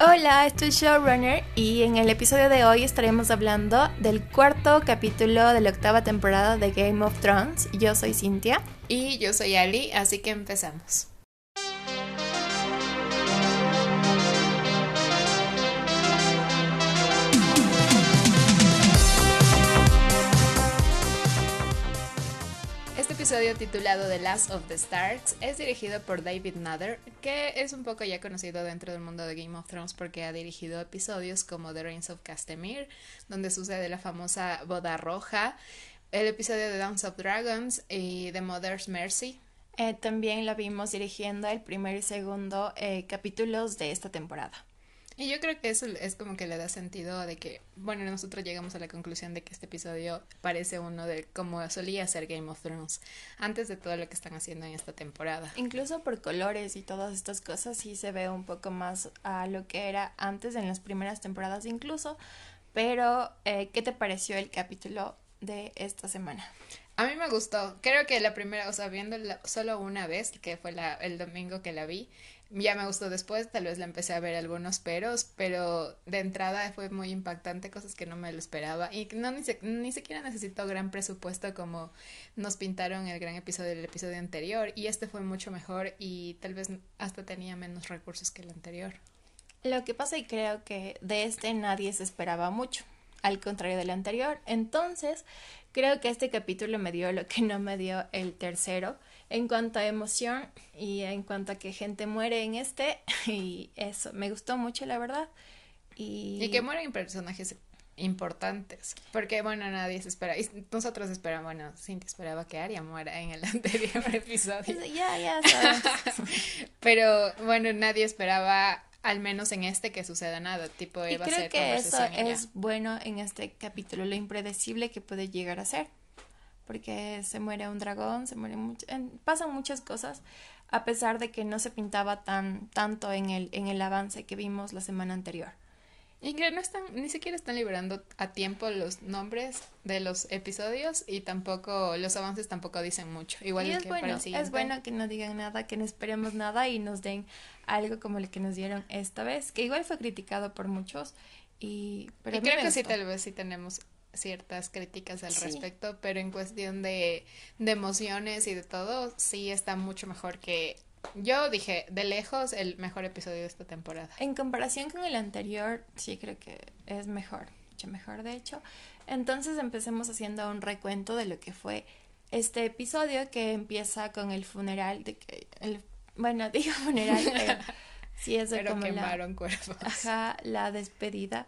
Hola, estoy Showrunner y en el episodio de hoy estaremos hablando del cuarto capítulo de la octava temporada de Game of Thrones. Yo soy Cintia. Y yo soy Ali, así que empezamos. Episodio titulado The Last of the Stars es dirigido por David Nutter, que es un poco ya conocido dentro del mundo de Game of Thrones porque ha dirigido episodios como The Reigns of Castamere, donde sucede la famosa boda roja, el episodio de Dance of Dragons y The Mother's Mercy. Eh, también la vimos dirigiendo el primer y segundo eh, capítulos de esta temporada. Y yo creo que eso es como que le da sentido de que, bueno, nosotros llegamos a la conclusión de que este episodio parece uno de como solía ser Game of Thrones, antes de todo lo que están haciendo en esta temporada. Incluso por colores y todas estas cosas sí se ve un poco más a lo que era antes en las primeras temporadas incluso, pero eh, ¿qué te pareció el capítulo de esta semana? A mí me gustó. Creo que la primera, o sea, viéndola solo una vez, que fue la, el domingo que la vi, ya me gustó después, tal vez la empecé a ver algunos peros, pero de entrada fue muy impactante, cosas que no me lo esperaba. Y no ni, ni siquiera necesitó gran presupuesto como nos pintaron el gran episodio del episodio anterior. Y este fue mucho mejor y tal vez hasta tenía menos recursos que el anterior. Lo que pasa y creo que de este nadie se esperaba mucho, al contrario del anterior, entonces creo que este capítulo me dio lo que no me dio el tercero en cuanto a emoción y en cuanto a que gente muere en este y eso me gustó mucho la verdad. Y, que mueren personajes importantes porque bueno nadie se espera y nosotros esperamos bueno Cintia esperaba que Arya muera en el anterior episodio. Ya ya pero bueno nadie esperaba al menos en este que suceda nada tipo y creo que eso es bueno en este capítulo lo impredecible que puede llegar a ser porque se muere un dragón, se muere mucho, pasan muchas cosas, a pesar de que no se pintaba tan tanto en el, en el avance que vimos la semana anterior. Y que no están, ni siquiera están liberando a tiempo los nombres de los episodios y tampoco, los avances tampoco dicen mucho. Igual es que bueno, es bueno que no digan nada, que no esperemos nada y nos den algo como el que nos dieron esta vez, que igual fue criticado por muchos. Y, pero y creo que sí, tal vez sí tenemos ciertas críticas al respecto, pero en cuestión de, de emociones y de todo, sí está mucho mejor que yo dije, de lejos, el mejor episodio de esta temporada. En comparación con el anterior, sí creo que es mejor, mucho mejor de hecho. Entonces empecemos haciendo un recuento de lo que fue este episodio que empieza con el funeral de que el bueno, digo funeral, pero sí es como quemaron cuerpos. Ajá, la despedida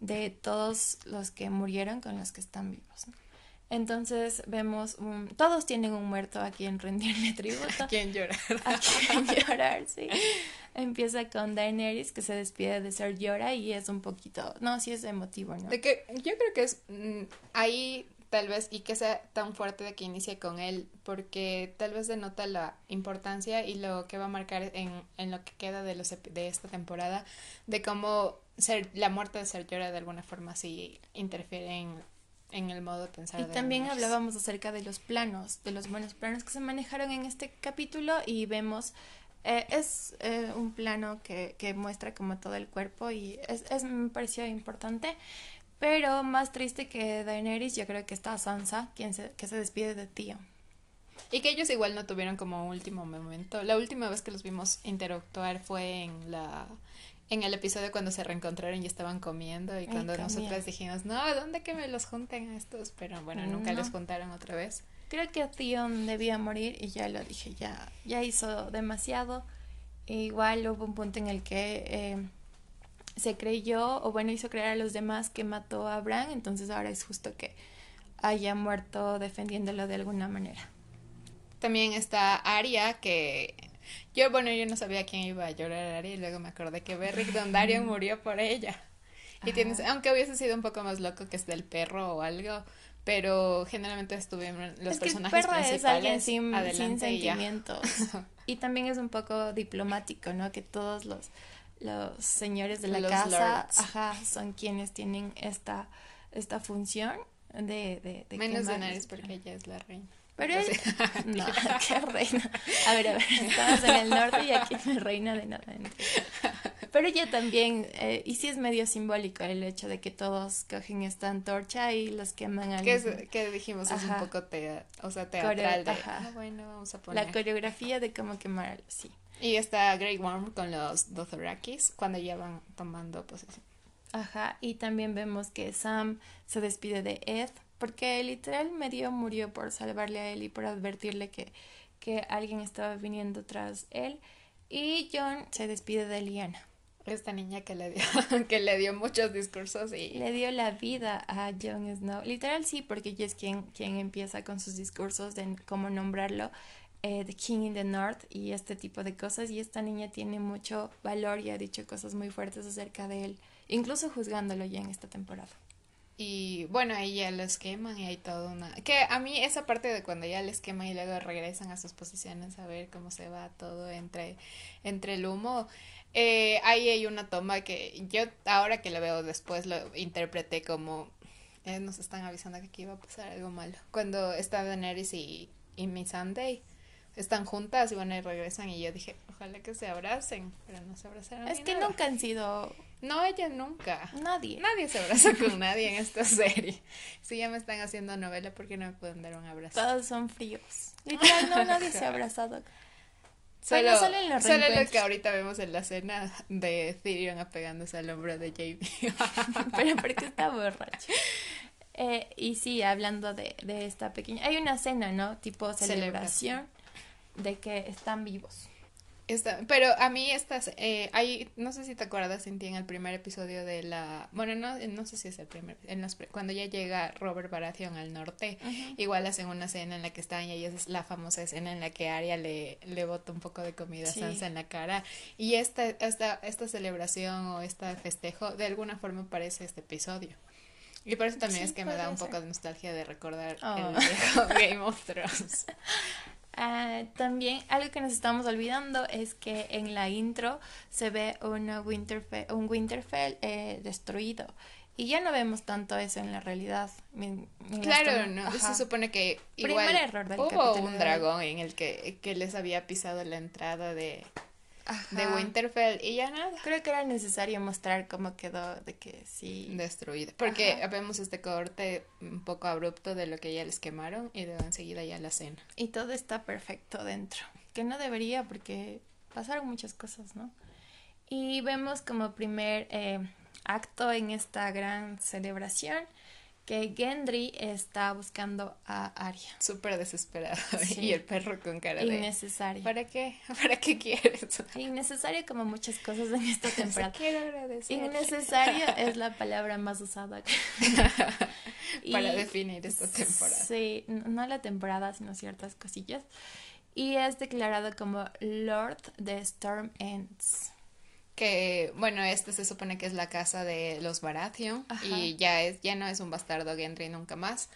de todos los que murieron con los que están vivos. Entonces vemos, un, todos tienen un muerto a quien rendirle tributo. A quien llorar. A quien llorar, sí. Empieza con Daenerys que se despide de Ser Llora y es un poquito, no, sí es emotivo, ¿no? De que yo creo que es mm, ahí tal vez y que sea tan fuerte de que inicie con él porque tal vez denota la importancia y lo que va a marcar en, en lo que queda de los de esta temporada de cómo ser, la muerte de Ser Llora de alguna forma sí interfiere en, en el modo de pensar. Y también hablábamos acerca de los planos, de los buenos planos que se manejaron en este capítulo y vemos, eh, es eh, un plano que, que, muestra como todo el cuerpo y es, es, me pareció importante. Pero más triste que Daenerys, yo creo que está Sansa, quien se, que se despide de Tío. Y que ellos igual no tuvieron como último momento. La última vez que los vimos interactuar fue en la en el episodio cuando se reencontraron y estaban comiendo y cuando nosotras dijimos, no, ¿dónde que me los junten a estos? Pero bueno, nunca los juntaron otra vez. Creo que Theon debía morir y ya lo dije, ya, ya hizo demasiado. E igual hubo un punto en el que eh, se creyó, o bueno, hizo creer a los demás que mató a Bran, entonces ahora es justo que haya muerto defendiéndolo de alguna manera. También está Arya, que yo, bueno, yo no sabía quién iba a llorar a Ari y luego me acordé que Beric Dondarrion murió por ella. Y tienes, aunque hubiese sido un poco más loco que es del perro o algo, pero generalmente estuvieron los personajes el perro es alguien sin, sentimientos. Y, también es un poco diplomático, ¿no? Que todos los, los señores de la casa, ajá, son quienes tienen esta, esta función de, de, de Menos de porque ella es la reina. Pero él... No, qué reina. A ver, a ver, estamos en el norte y aquí no hay reina de nada. Pero ya también, eh, y sí es medio simbólico el hecho de que todos cogen esta antorcha y los queman al ¿Qué, ¿Qué dijimos? Es un poco o sea, teatral de, ah, bueno, vamos a poner. La coreografía de cómo quemar, sí. Y está Grey Worm con los Dothrakis cuando ya van tomando posesión. Ajá, y también vemos que Sam se despide de Ed, porque literal medio murió por salvarle a él y por advertirle que, que alguien estaba viniendo tras él. Y John se despide de Liana. Esta niña que le dio, que le dio muchos discursos y... Le dio la vida a Jon Snow. Literal sí, porque ella es quien, quien empieza con sus discursos de cómo nombrarlo eh, The King in the North y este tipo de cosas. Y esta niña tiene mucho valor y ha dicho cosas muy fuertes acerca de él incluso juzgándolo ya en esta temporada. Y bueno, ahí ya lo esqueman y hay todo una... Que a mí esa parte de cuando ya lo esqueman y luego regresan a sus posiciones a ver cómo se va todo entre, entre el humo, eh, ahí hay una toma que yo ahora que lo veo después lo interpreté como... Eh, nos están avisando que aquí iba a pasar algo malo. Cuando está Daenerys y, y Missandei están juntas y bueno, y regresan y yo dije, ojalá que se abracen, pero no se abrazaron. Es que nunca han sido... No, ella nunca. Nadie. Nadie se abraza con nadie en esta serie. Si ya me están haciendo novela, ¿por qué no me pueden dar un abrazo? Todos son fríos. Literal, no, nadie se ha abrazado. Solo, solo, en solo lo que ahorita vemos en la escena de Tyrion apegándose al hombro de Jamie. pero porque está borracho. Eh, y sí, hablando de, de esta pequeña... Hay una cena, ¿no? Tipo celebración de que están vivos. Pero a mí estas, eh, hay, no sé si te acuerdas, Cintia, en el primer episodio de la, bueno, no, no sé si es el primer, en los, cuando ya llega Robert Baratheon al norte, igual hacen una escena en la que están y ahí es la famosa escena en la que Arya le, le bota un poco de comida a Sansa en la cara y esta, esta, esta celebración o este festejo de alguna forma parece este episodio. Y por eso también es que me da un poco de nostalgia de recordar el oh. viejo Game of Thrones. Ah, también algo que nos estamos olvidando es que en la intro se ve una Winterfell, un Winterfell eh, destruido. Y ya no vemos tanto eso en la realidad. claro, no. Se supone que igual error hubo un dragón en el que, que les había pisado la entrada de, de Winterfell y ya nada. Creo que era necesario mostrar cómo quedó de que sí. Destruido. Porque vemos este corte un poco abrupto de lo que ya les quemaron y de enseguida ya la cena. Y todo está perfecto dentro. Que no debería porque pasaron muchas cosas, ¿no? Y vemos como primer eh, acto en esta gran celebración que Gendry está buscando a Arya. Súper desesperado. Y el perro con cara de... Innecesario. ¿Para qué? ¿Para qué quieres? Innecesario como muchas cosas en esta temporada. Quiero agradecer. Innecesario es la palabra más usada. Para definir esta temporada. Sí, no la temporada, sino ciertas cosillas. Y es declarado como Lord de Storm Ends que bueno, este se supone que es la casa de los Baratheon y ya es ya no es un bastardo Gendry nunca más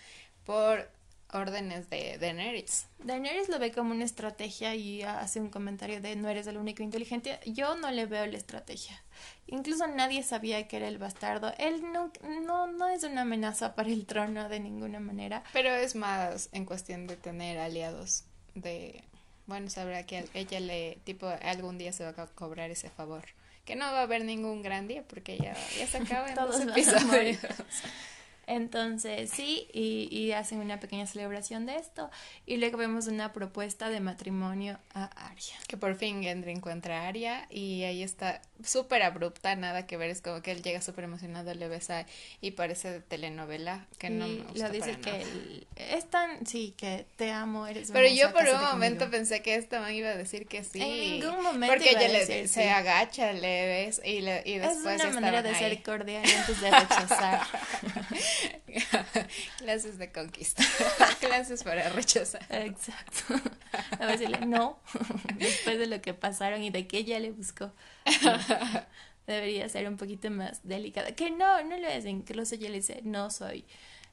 por órdenes de Daenerys. Daenerys lo ve como una estrategia y hace un comentario de no eres el único inteligente. Yo no le veo la estrategia. Incluso nadie sabía que era el bastardo. Él no, no, no es una amenaza para el trono de ninguna manera. Pero es más en cuestión de tener aliados de... Bueno, sabrá que ella le, tipo, algún día se va a cobrar ese favor que no va a haber ningún gran día porque ya, ya se acaba en Todos dos episodios. Entonces, sí, y, y, hacen una pequeña celebración de esto. Y luego vemos una propuesta de matrimonio a Aria. Que por fin Gendry encuentra a Aria y ahí está súper abrupta, nada que ver. Es como que él llega súper emocionado, le besa y parece de telenovela. Que no me gusta. Lo dice que es tan, sí, que te amo, eres Pero yo por un momento pensé que esta man iba a decir que sí. En ningún momento. Porque ella le, se agacha, le ves y, le, y después. Es una manera de ser cordial antes de rechazar. Clases de conquista. Clases para rechazar. Exacto. A no, después de lo que pasaron y de que ella le buscó. debería ser un poquito más delicada. Que no, no lo es. Incluso ella le dice, no soy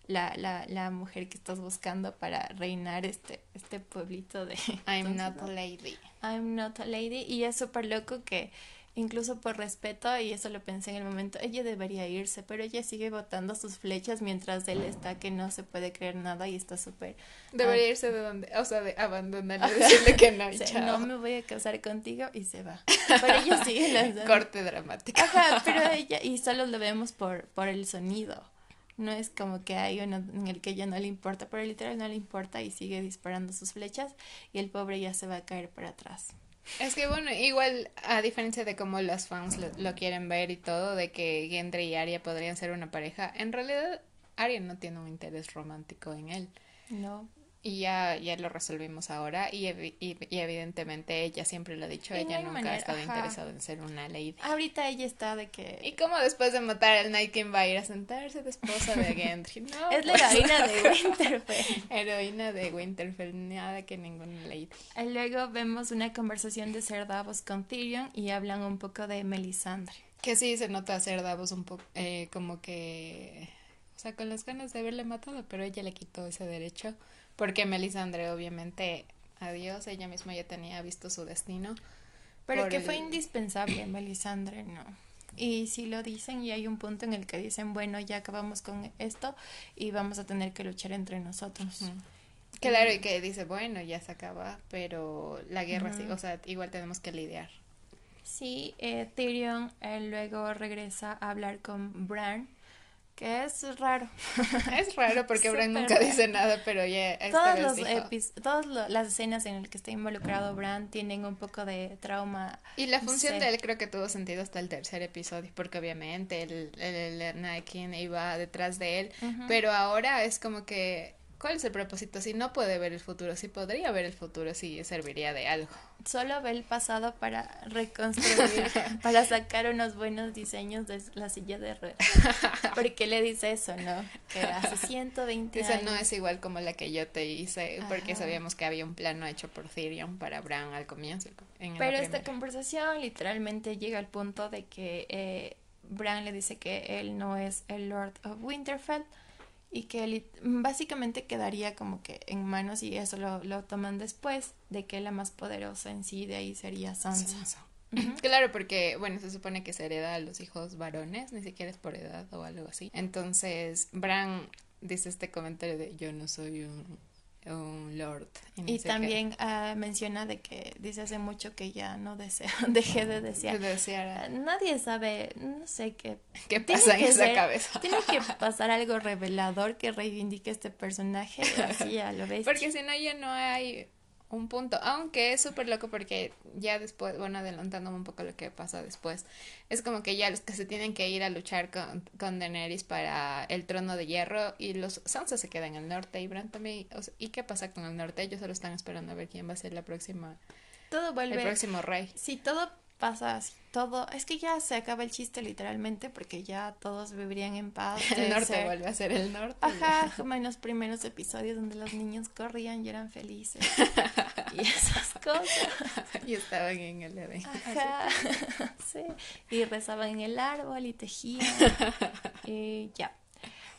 la, la, la mujer que estás buscando para reinar este, este pueblito de... I'm not a lady. I'm not a lady. Y es súper loco que incluso por respeto, y eso lo pensé en el momento, ella debería irse, pero ella sigue botando sus flechas mientras él está que no se puede creer nada y está súper... Debería irse de donde, o sea, de abandonarle, decirle que no, chao. No me voy a casar contigo y se va. Pero ella sigue lanzando. Corte dramático. Ajá, pero ella, y solo lo vemos por, por el sonido. No es como que hay uno en el que ella no le importa, pero literal no le importa y sigue disparando sus flechas y el pobre ya se va a caer para atrás. Es que bueno, igual a diferencia de cómo los fans lo, quieren ver y todo, de que Gendry y Arya podrían ser una pareja, en realidad Arya no tiene un interés romántico en él. No. Y ya, ya lo resolvimos ahora y, y, evidentemente ella siempre lo ha dicho, ella nunca ha estado interesada en ser una lady. Ahorita ella está de que... Y como después de matar al Night King va a ir a sentarse de esposa de Gendry. No, es la pues. heroína de Winterfell. heroína de Winterfell, nada que ninguna lady. Y luego vemos una conversación de Ser Davos con Tyrion y hablan un poco de Melisandre. Que sí, se nota Ser Davos un poco eh, como que... O sea, con las ganas de haberle matado, pero ella le quitó ese derecho porque Melisandre, obviamente, adiós, ella misma ya tenía visto su destino. Pero que fue indispensable, Melisandre, no. Y si lo dicen y hay un punto en el que dicen, bueno, ya acabamos con esto y vamos a tener que luchar entre nosotros. Claro, y que dice, bueno, ya se acaba, pero la guerra sí, o sea, igual tenemos que lidiar. Sí, eh, Tyrion luego regresa a hablar con Bran que es raro. Es raro porque Bran nunca dice nada, pero ya los todas las escenas en las que está involucrado Bran tienen un poco de trauma. Y la función de él creo que tuvo sentido hasta el tercer episodio, porque obviamente el, el, el iba detrás de él, pero ahora es como que ¿Cuál es el propósito? Si no puede ver el futuro, si podría ver el futuro, si serviría de algo. Solo ve el pasado para reconstruir, para sacar unos buenos diseños de la silla de ruedas. Porque le dice eso, ¿no? Que hace 120 Esa no es igual como la que yo te hice, porque sabíamos que había un plano hecho por Tyrion para Bran al comienzo. Pero esta conversación literalmente llega al punto de que eh, Bran le dice que él no es el Lord of Winterfell y que básicamente quedaría como que en manos y eso lo, lo toman después de que la más poderosa en sí de ahí sería Sansa. Claro, porque, bueno, se supone que se hereda a los hijos varones, ni siquiera es por edad o algo así. Entonces, Bran dice este comentario de yo no soy un un lord. Y, también uh, menciona de que dice hace mucho que ya no desea, dejé de desear. De nadie sabe, no sé qué. ¿Qué pasa en esa cabeza? Tiene que pasar algo revelador que reivindique este personaje, así ya lo. Porque si no, ya no hay un punto, aunque es súper loco porque ya después, bueno, adelantándome un poco lo que pasa después, es como que ya los que se tienen que ir a luchar con, con Daenerys para el trono de hierro y los Sansa se quedan en el norte y Bran también, ¿y qué pasa con el norte? Ellos solo están esperando a ver quién va a ser la próxima, todo vuelve, el próximo rey. Si todo pasa así todo, es que ya se acaba el chiste literalmente porque ya todos vivirían en paz. El norte vuelve a ser el norte. Ajá, como en los primeros episodios donde los niños corrían y eran felices. y esas cosas. Y estaban en el Edén. Ajá, sí. Y rezaban en el árbol y tejían. y ya.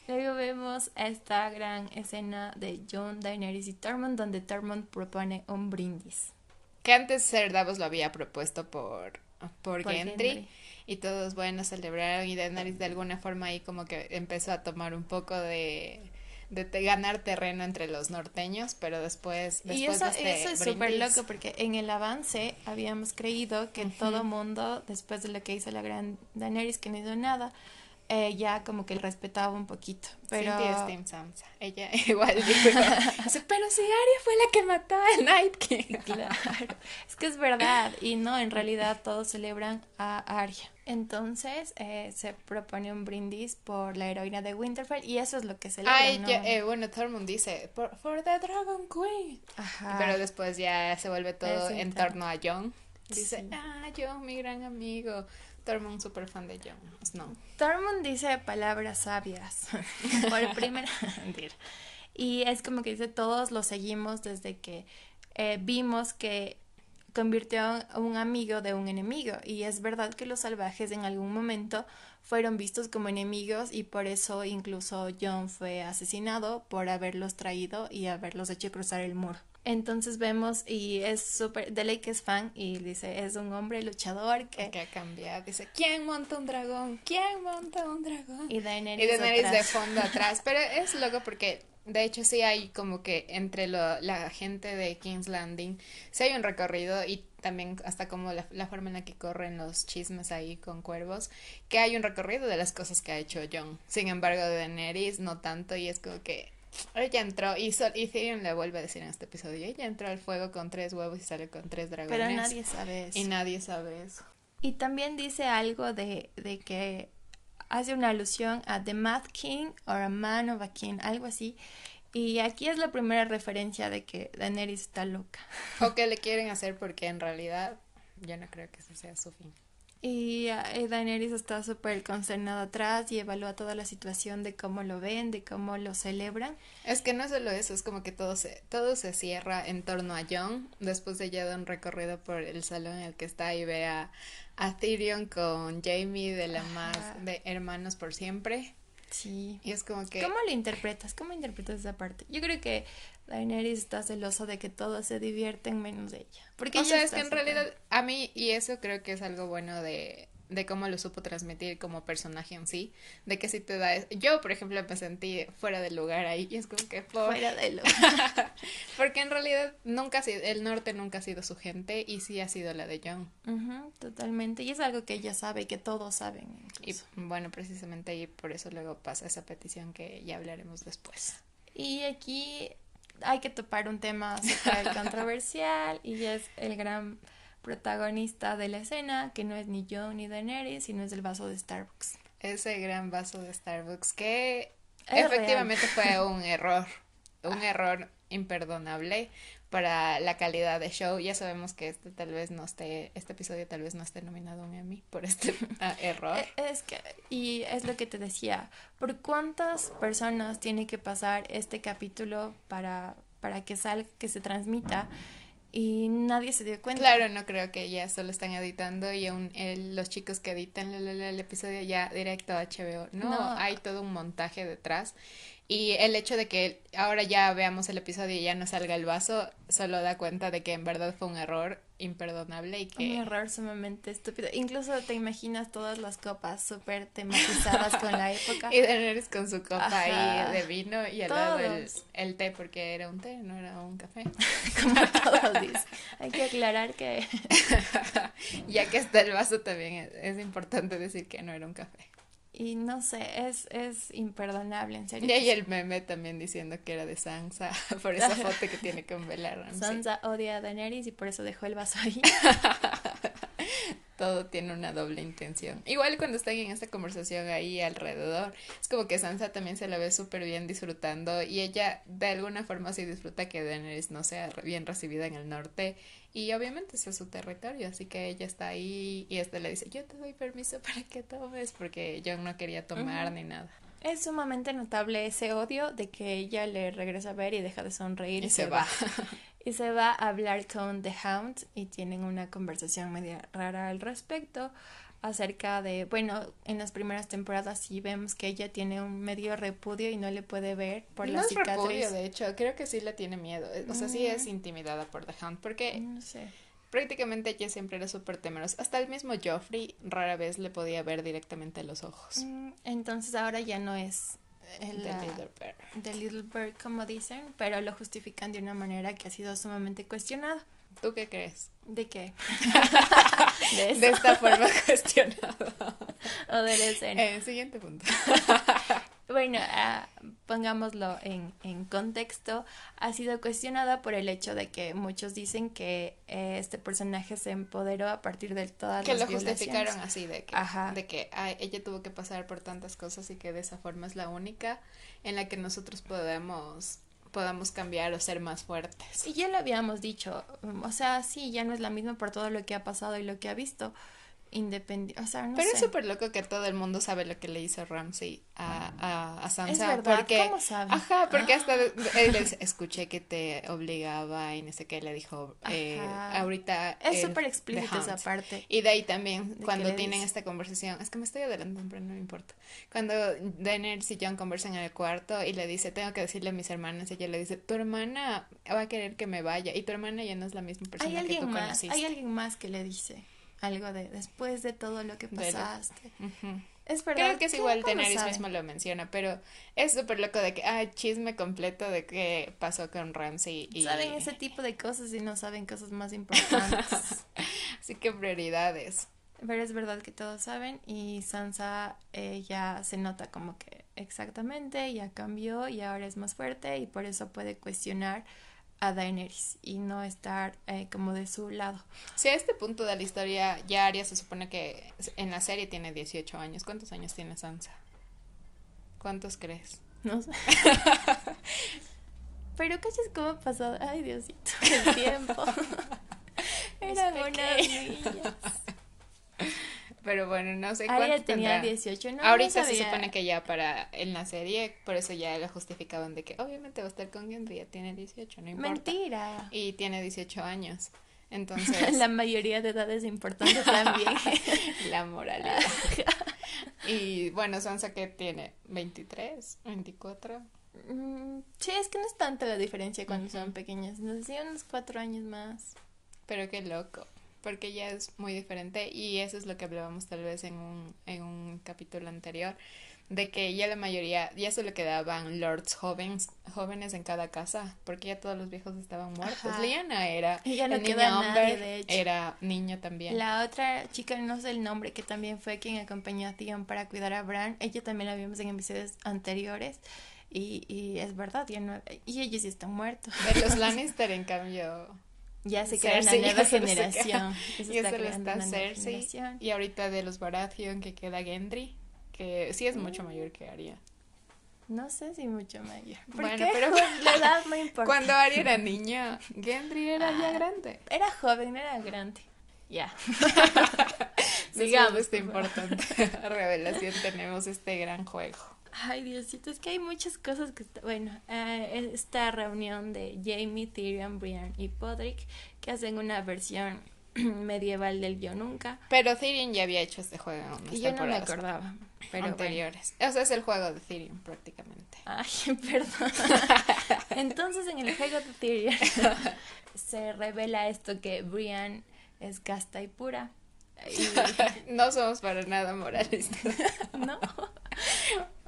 Luego vemos esta gran escena de John, Daenerys y Tormund donde Tormund propone un brindis. Que antes Ser Davos lo había propuesto por, por, Gendry, Y todos, bueno, celebraron y Daenerys de alguna forma ahí como que empezó a tomar un poco de, de ganar terreno entre los norteños, pero después... después y eso, este eso es súper loco porque en el avance habíamos creído que todo mundo, después de lo que hizo la gran Daenerys, que no hizo nada, eh, ya como que respetaba un poquito. Pero... Team. Ella igual dijo, pero si Arya fue la que mató al Night King. claro, es que es verdad. Y no, en realidad todos celebran a Arya. Entonces eh, se propone un brindis por la heroína de Winterfell y eso es lo que celebran. Ay, ¿no? eh, bueno, Tormund dice, for, the Dragon Queen. Ajá. Pero después ya se vuelve todo en torno a Jon. Dice, ah, Jon, mi gran amigo. Tormund súper fan de Jon Snow. Tormund dice palabras sabias. Por primera Y es como que dice, todos lo seguimos desde que eh, vimos que convirtió a un amigo de un enemigo. Y es verdad que los salvajes en algún momento fueron vistos como enemigos y por eso incluso John fue asesinado por haberlos traído y haberlos hecho cruzar el muro. Entonces vemos y es súper, Dele que es fan y dice, es un hombre luchador que... Que ha cambiado. Dice, ¿quién monta un dragón? ¿Quién monta un dragón? Y Daenerys, Y Daenerys de fondo atrás. Pero es loco porque, de hecho, sí hay como que entre lo- la gente de King's Landing, sí hay un recorrido y también hasta como la, la forma en la que corren los chismes ahí con cuervos, que hay un recorrido de las cosas que ha hecho Jon. Sin embargo, de Daenerys no tanto y es como que ella entró y, sol, y Tyrion le vuelve a decir en este episodio, ella entró al fuego con tres huevos y salió con tres dragones. Pero nadie sabe eso. Y nadie sabe eso. Y también dice algo de, de que hace una alusión a The Mad King or a Man of a King, algo así. Y aquí es la primera referencia de que Daenerys está loca. O que le quieren hacer porque en realidad yo no creo que ese sea su fin. Y eh, Daenerys está súper consternada atrás y evalúa toda la situación de cómo lo ven, de cómo lo celebran. Es que no solo eso, es como que todo se, todo se cierra en torno a Jon, después de ya dar un recorrido por el salón en el que está y ve a, a Tyrion con Jamie de la más de hermanos por siempre. Sí. Y es como que ¿Cómo lo interpretas? ¿Cómo interpretas esa parte? Yo creo que Daenerys está celosa de que todos se divierten menos ella. Porque o ella sea, es que en realidad a mí, y eso creo que es algo bueno de, de cómo lo supo transmitir como personaje en sí, de que si te da... Yo, por ejemplo, me sentí fuera de lugar ahí y es como que... por- fuera de lo... Porque en realidad nunca ha sido, el norte nunca ha sido su gente y sí ha sido la de Jon. Ujú, totalmente. Y es algo que ella sabe, que todos saben. Y incluso. bueno, precisamente ahí por eso luego pasa esa petición que ya hablaremos después. Y aquí hay que topar un tema súper controversial y es el gran protagonista de la escena, que no es ni Jon ni Daenerys, sino es el vaso de Starbucks. Ese gran vaso de Starbucks que Es efectivamente fue un error, un error imperdonable para la calidad de show. Ya sabemos que este tal vez no esté, este episodio tal vez no esté nominado a Emmy por este ah, error. Eh, Es que, y es lo que te decía, ¿por cuántas personas tiene que pasar este capítulo para, para que salga, que se transmita? Y nadie se dio cuenta. Claro, no creo que ya solo están editando y aún el- los chicos que editan el, el- el episodio ya directo a HBO. No, No. hay todo un montaje detrás. Y el hecho de que ahora ya veamos el episodio y ya no salga el vaso, solo da cuenta de que en verdad fue un error imperdonable y Un que... error sumamente estúpido. Incluso te imaginas todas las copas súper tematizadas con la época. Y Daenerys con su copa Ajá. ahí de vino y al lado el, té porque era un té, no era un café. como todos dicen. Hay que aclarar que ya que está el vaso también es, es importante decir que no era un café. Y no sé, es es imperdonable, en serio. Y hay el meme también diciendo que era de Sansa por esa foto que tiene con Bella Ramsey. Sansa odia a Daenerys y por eso dejó el vaso ahí. Todo tiene una doble intención. Igual cuando están en esta conversación ahí alrededor, es como que Sansa también se la ve súper bien disfrutando y ella de alguna forma sí disfruta que Daenerys no sea bien recibida en el norte y obviamente ese es su territorio, así que ella está ahí y este le dice, yo te doy permiso para que tomes porque Jon no quería tomar ni nada. Es sumamente notable ese odio de que ella le regresa a ver y deja de sonreír Y se va. Y se va a hablar con The Hound y tienen una conversación media rara al respecto acerca de, bueno, en las primeras temporadas sí vemos que ella tiene un medio repudio y no le puede ver por no la es cicatriz. repudio, de hecho, creo que sí le tiene miedo. O sea, sí Mm. es intimidada por The Hound, porque No sé. prácticamente ella siempre era súper temerosa. Hasta el mismo Joffrey rara vez le podía ver directamente a los ojos. Mm, Entonces ahora ya no es el, The la- Little Bear. The Little Bird, como dicen, pero lo justifican de una manera que ha sido sumamente cuestionada. ¿Tú qué crees? ¿De qué? De esta forma cuestionada. o de la escena. Eh, siguiente punto. Bueno, ah, pongámoslo en, en contexto, ha sido cuestionada por el hecho de que muchos dicen que eh, este personaje se empoderó a partir de todas Que las lo violaciones. justificaron así, de que, Ajá. de que ay, ella tuvo que pasar por tantas cosas y que de esa forma es la única en la que nosotros podemos, podamos cambiar o ser más fuertes. Y ya lo habíamos dicho, mm, o sea, sí, ya no es la misma por todo lo que ha pasado y lo que ha visto, independiente, o sea, no Pero sé. es súper loco que todo el mundo sabe lo que le hizo Ramsey a, a, a Sansa. Es verdad, porque, ¿cómo sabe? Ajá, porque hasta él les- escuché que te obligaba y no sé qué, le dijo, eh, ahorita... Es súper The explícito esa parte. Y de ahí también, ¿De qué cuando tienen dice? esta conversación, es que me estoy adelantando, pero no me importa. Cuando Daenerys y Jon conversan en el cuarto y le dice, tengo que decirle a mis hermanas, y ella le dice, tu hermana va a querer que me vaya, y tu hermana ya no es la misma persona Hay que tú más, conociste. hay alguien más que le dice algo de después de todo lo que pasaste. Ujú. Es verdad. Creo que es ¿qué- igual, saben? mismo lo menciona, pero es súper loco de que, ah, chisme completo de qué pasó con Ramsey y... Saben ese tipo de cosas y no saben cosas más importantes. Así que prioridades. Pero es verdad que todos saben y Sansa eh, ya se nota como que exactamente, ya cambió y ahora es más fuerte y por eso puede cuestionar a Daenerys y no estar eh, como de su lado. Si a este punto de la historia ya Arya se supone que en la serie tiene 18 años, ¿cuántos años tiene Sansa? ¿Cuántos crees? No sé. Pero cachas cómo ha pasado. Ay, Diosito, el tiempo. Unas pequeño. niñas. Pero bueno, no sé cuánto Arya tenía tendrá. 18, no, Ahorita no se supone que ya para en la serie, por eso ya lo justificaban de que obviamente va a estar con Gendry, ya tiene 18, no importa. Mentira. Y tiene 18 años. Entonces, La mayoría de edad es importante también. la moralidad. y bueno, Sansa que tiene 23, 24. Mm, sí, es que no es tanta la diferencia cuando son pequeñas. Nos decía unos cuatro años más. Pero qué loco, porque ya es muy diferente y eso es lo que hablábamos tal vez en un, en un capítulo anterior, de que ya la mayoría, ya solo quedaban lords jóvenes, jóvenes en cada casa, porque ya todos los viejos estaban muertos. Ajá. Lyanna era, Y ya no nadie, de hecho. era niño también. La otra chica, no sé el nombre, que también fue quien acompañó a Theon para cuidar a Bran. Ella también la vimos en episodios anteriores. Y, y es verdad, ya no, y ellos ya están muertos. De los Lannister, en cambio, Ya se crea una Cersei nueva ya se queda- generación. Ya ya está solo creando está una nueva Cersei, y ahorita de los Baratheon que queda Gendry, que sí es Mm. mucho mayor que Arya. No sé si mucho mayor. ¿Por Bueno, qué? pero- la edad no importa. Cuando Arya era niña, Gendry era ya Ah. grande. Era joven, era grande. Ya. Sigamos. Esta importante revelación tenemos este gran juego. Ay, Diosito, es que hay muchas cosas que... está- Bueno, eh, esta reunión de Jamie, Tyrion, Brian y Podrick que hacen una versión medieval del Yo Nunca. Pero Tyrion ya había hecho este juego en Y yo no me acordaba. Pero bueno. anteriores. O sea, es el juego de Tyrion prácticamente. Ay, perdón. Entonces, en el juego de Tyrion se revela esto que Brian es casta y pura. Y, No somos para nada moralistas. ¿No?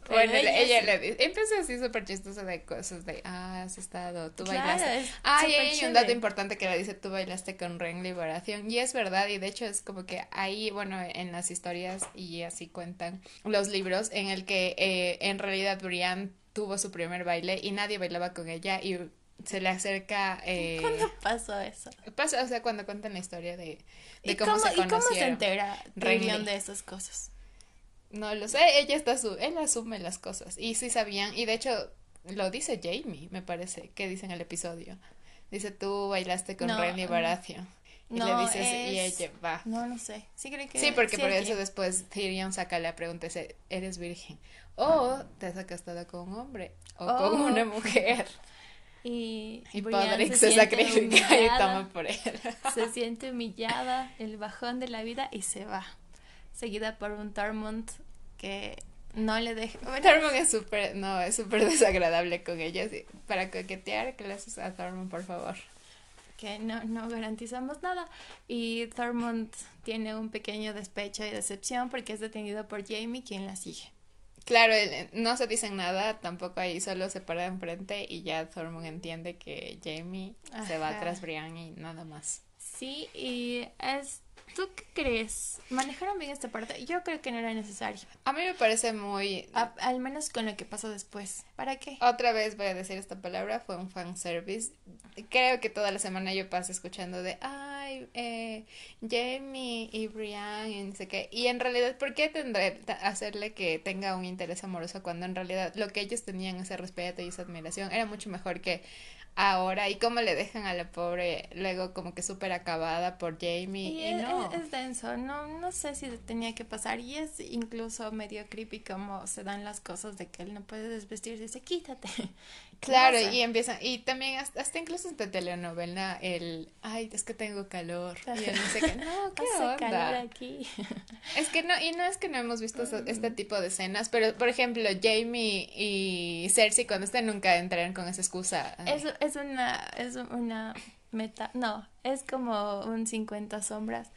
Bueno, ella ella sí. le dice, empezó así súper chistosa de cosas de, ah, has estado, tú Claro, bailaste. Ah, y hay un dato importante que le dice, tú bailaste con Ren Liberación. Y es verdad, y de hecho es como que ahí, bueno, en las historias y así cuentan los libros en el que eh, en realidad Brian tuvo su primer baile y nadie bailaba con ella y se le acerca... Eh, ¿Cuándo pasó eso? pasa, o sea, cuando cuentan la historia de, de ¿Y cómo, cómo, se ¿Y cómo se conocieron. entera. Tyrion de esas cosas? No lo sé, ella está su, él asume las cosas y sí sabían y de hecho lo dice Jamie, me parece, que dice en el episodio. Dice, tú bailaste con No, Renly mm, Baratheon. Y le dices, y ella va. No, no sé. Sí, creo que Sí, porque sí, por es eso después Tyrion saca la pregunta, dice, ¿eres virgen? O te has acostado con un hombre o con Oh. una mujer. Y, Y Podrick se, siente sacrifica y toma por él. Se siente humillada, el bajón de la vida y se va. Seguida por un Tormund que no le deja. Tormund es súper, no, es súper desagradable con ella. sí. Para coquetear, ¿qué le haces a Tormund, por favor? que no, no garantizamos nada. Y Tormund tiene un pequeño despecho y decepción porque es detenido por Jamie, quien la sigue. Claro, el- no se dicen nada, tampoco ahí solo se para enfrente y ya Tormund entiende que Jamie se va tras Brian y nada más. Sí, y es. ¿Tú qué crees? ¿Manejaron bien esta parte? Yo creo que no era necesario. A mí me parece muy... A- al menos con lo que pasó después. ¿Para qué? Otra vez voy a decir esta palabra, fue un fanservice. Creo que toda la semana yo paso escuchando de, ay, eh, Jamie y Brian y no sé qué. Y en realidad, ¿por qué tendré hacerle que tenga un interés amoroso cuando en realidad lo que ellos tenían, ese respeto y esa admiración, era mucho mejor que ahora y cómo le dejan a la pobre luego como que súper acabada por Jamie y, es, no. es, denso, no, no sé si tenía que pasar y es incluso medio creepy como se dan las cosas de que él no puede desvestirse, dice quítate. Claro, y empiezan, y también hasta, hasta incluso esta telenovela, el, ay, es que tengo calor, y él dice que, no, ¿qué Hace onda? calor aquí. Es que no, y no es que no hemos visto eso- este tipo de escenas, pero por ejemplo, Jamie y Cersei cuando están nunca entran con esa excusa. ay, Es, es una, es una meta, no, es como un 50 sombras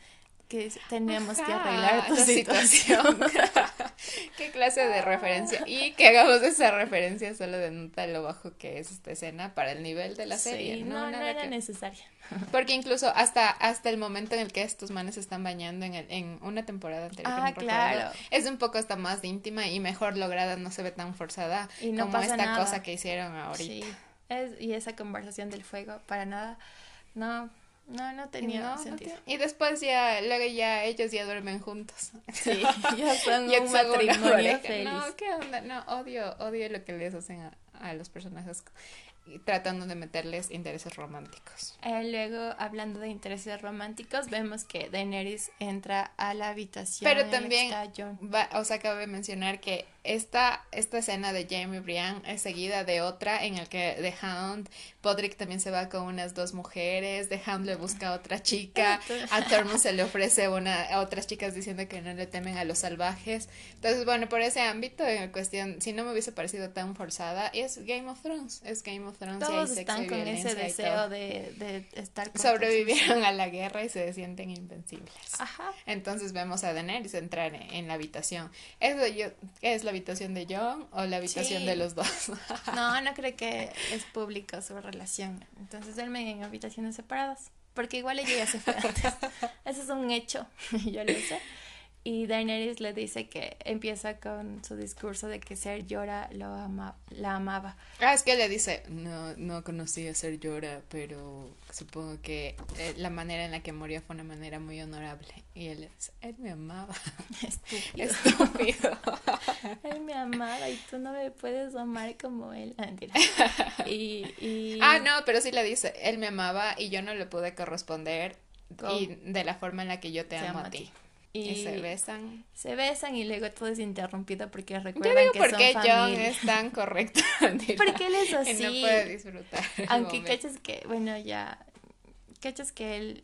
que tenemos que arreglar tu situación. Qué clase de referencia. Y que hagamos esa referencia solo denota lo bajo que es esta escena para el nivel de la serie. Sí, no, no, Nada era que- necesaria. Porque incluso hasta, hasta el momento en el que estos manes están bañando en, el, en una temporada anterior, Ah, no recuerdo, claro. es un poco hasta más íntima y mejor lograda, no se ve tan forzada Y no como esta nada. cosa que hicieron ahorita. Sí, es, y esa conversación del fuego, para nada, no, no, no tenía No, no sentido. Y después ya, luego ya ellos ya duermen juntos. Sí, ya son Ya un matrimonio feliz. No, ¿qué onda? No, odio, odio lo que les hacen a, a los personajes tratando de meterles intereses románticos. Eh, luego, hablando de intereses románticos, vemos que Daenerys entra a la habitación. Pero también, va, o sea, cabe mencionar que esta, esta escena de Jamie Brian es seguida de otra en el que The Hound, Podrick también se va con unas dos mujeres, The Hound le busca a otra chica, a Tormund se le ofrece una, a otras chicas diciendo que no le temen a los salvajes. Entonces, bueno, por ese ámbito, en cuestión, si no me hubiese parecido tan forzada, es Game of Thrones, es Game of Thrones. y Todos sexo están y con ese y deseo de, de estar con Sobrevivieron a la guerra y se sienten invencibles. Ajá. Entonces vemos a Daenerys entrar en, en la habitación. ¿Es, de yo- ¿Es la habitación de Jon o la habitación Sí. de los dos? No, no creo que es pública su relación. Entonces duermen en habitaciones separadas. Porque igual ella ya se fue antes. Eso es un hecho. Yo lo sé. Y Daenerys le dice que empieza con su discurso de que Ser llora lo ama, la amaba. ah, es que le dice, no, no conocí a Ser Llora, pero supongo que eh, la manera en la que murió fue una manera muy honorable. Y él es, él me amaba. Estúpido. Estúpido. Él me amaba y tú no me puedes amar como él. Ah, mentira. Y, y... ah, no, pero sí le dice, él me amaba y yo no le pude corresponder y de la forma en la que yo te, amo, a ti. Y se besan. se besan y luego todo es interrumpido porque Yo recuerdan digo que por son John familia. es tan correcto. Porque él es Y así. no puede disfrutar. Aunque cachas que, bueno, ya, cachas que él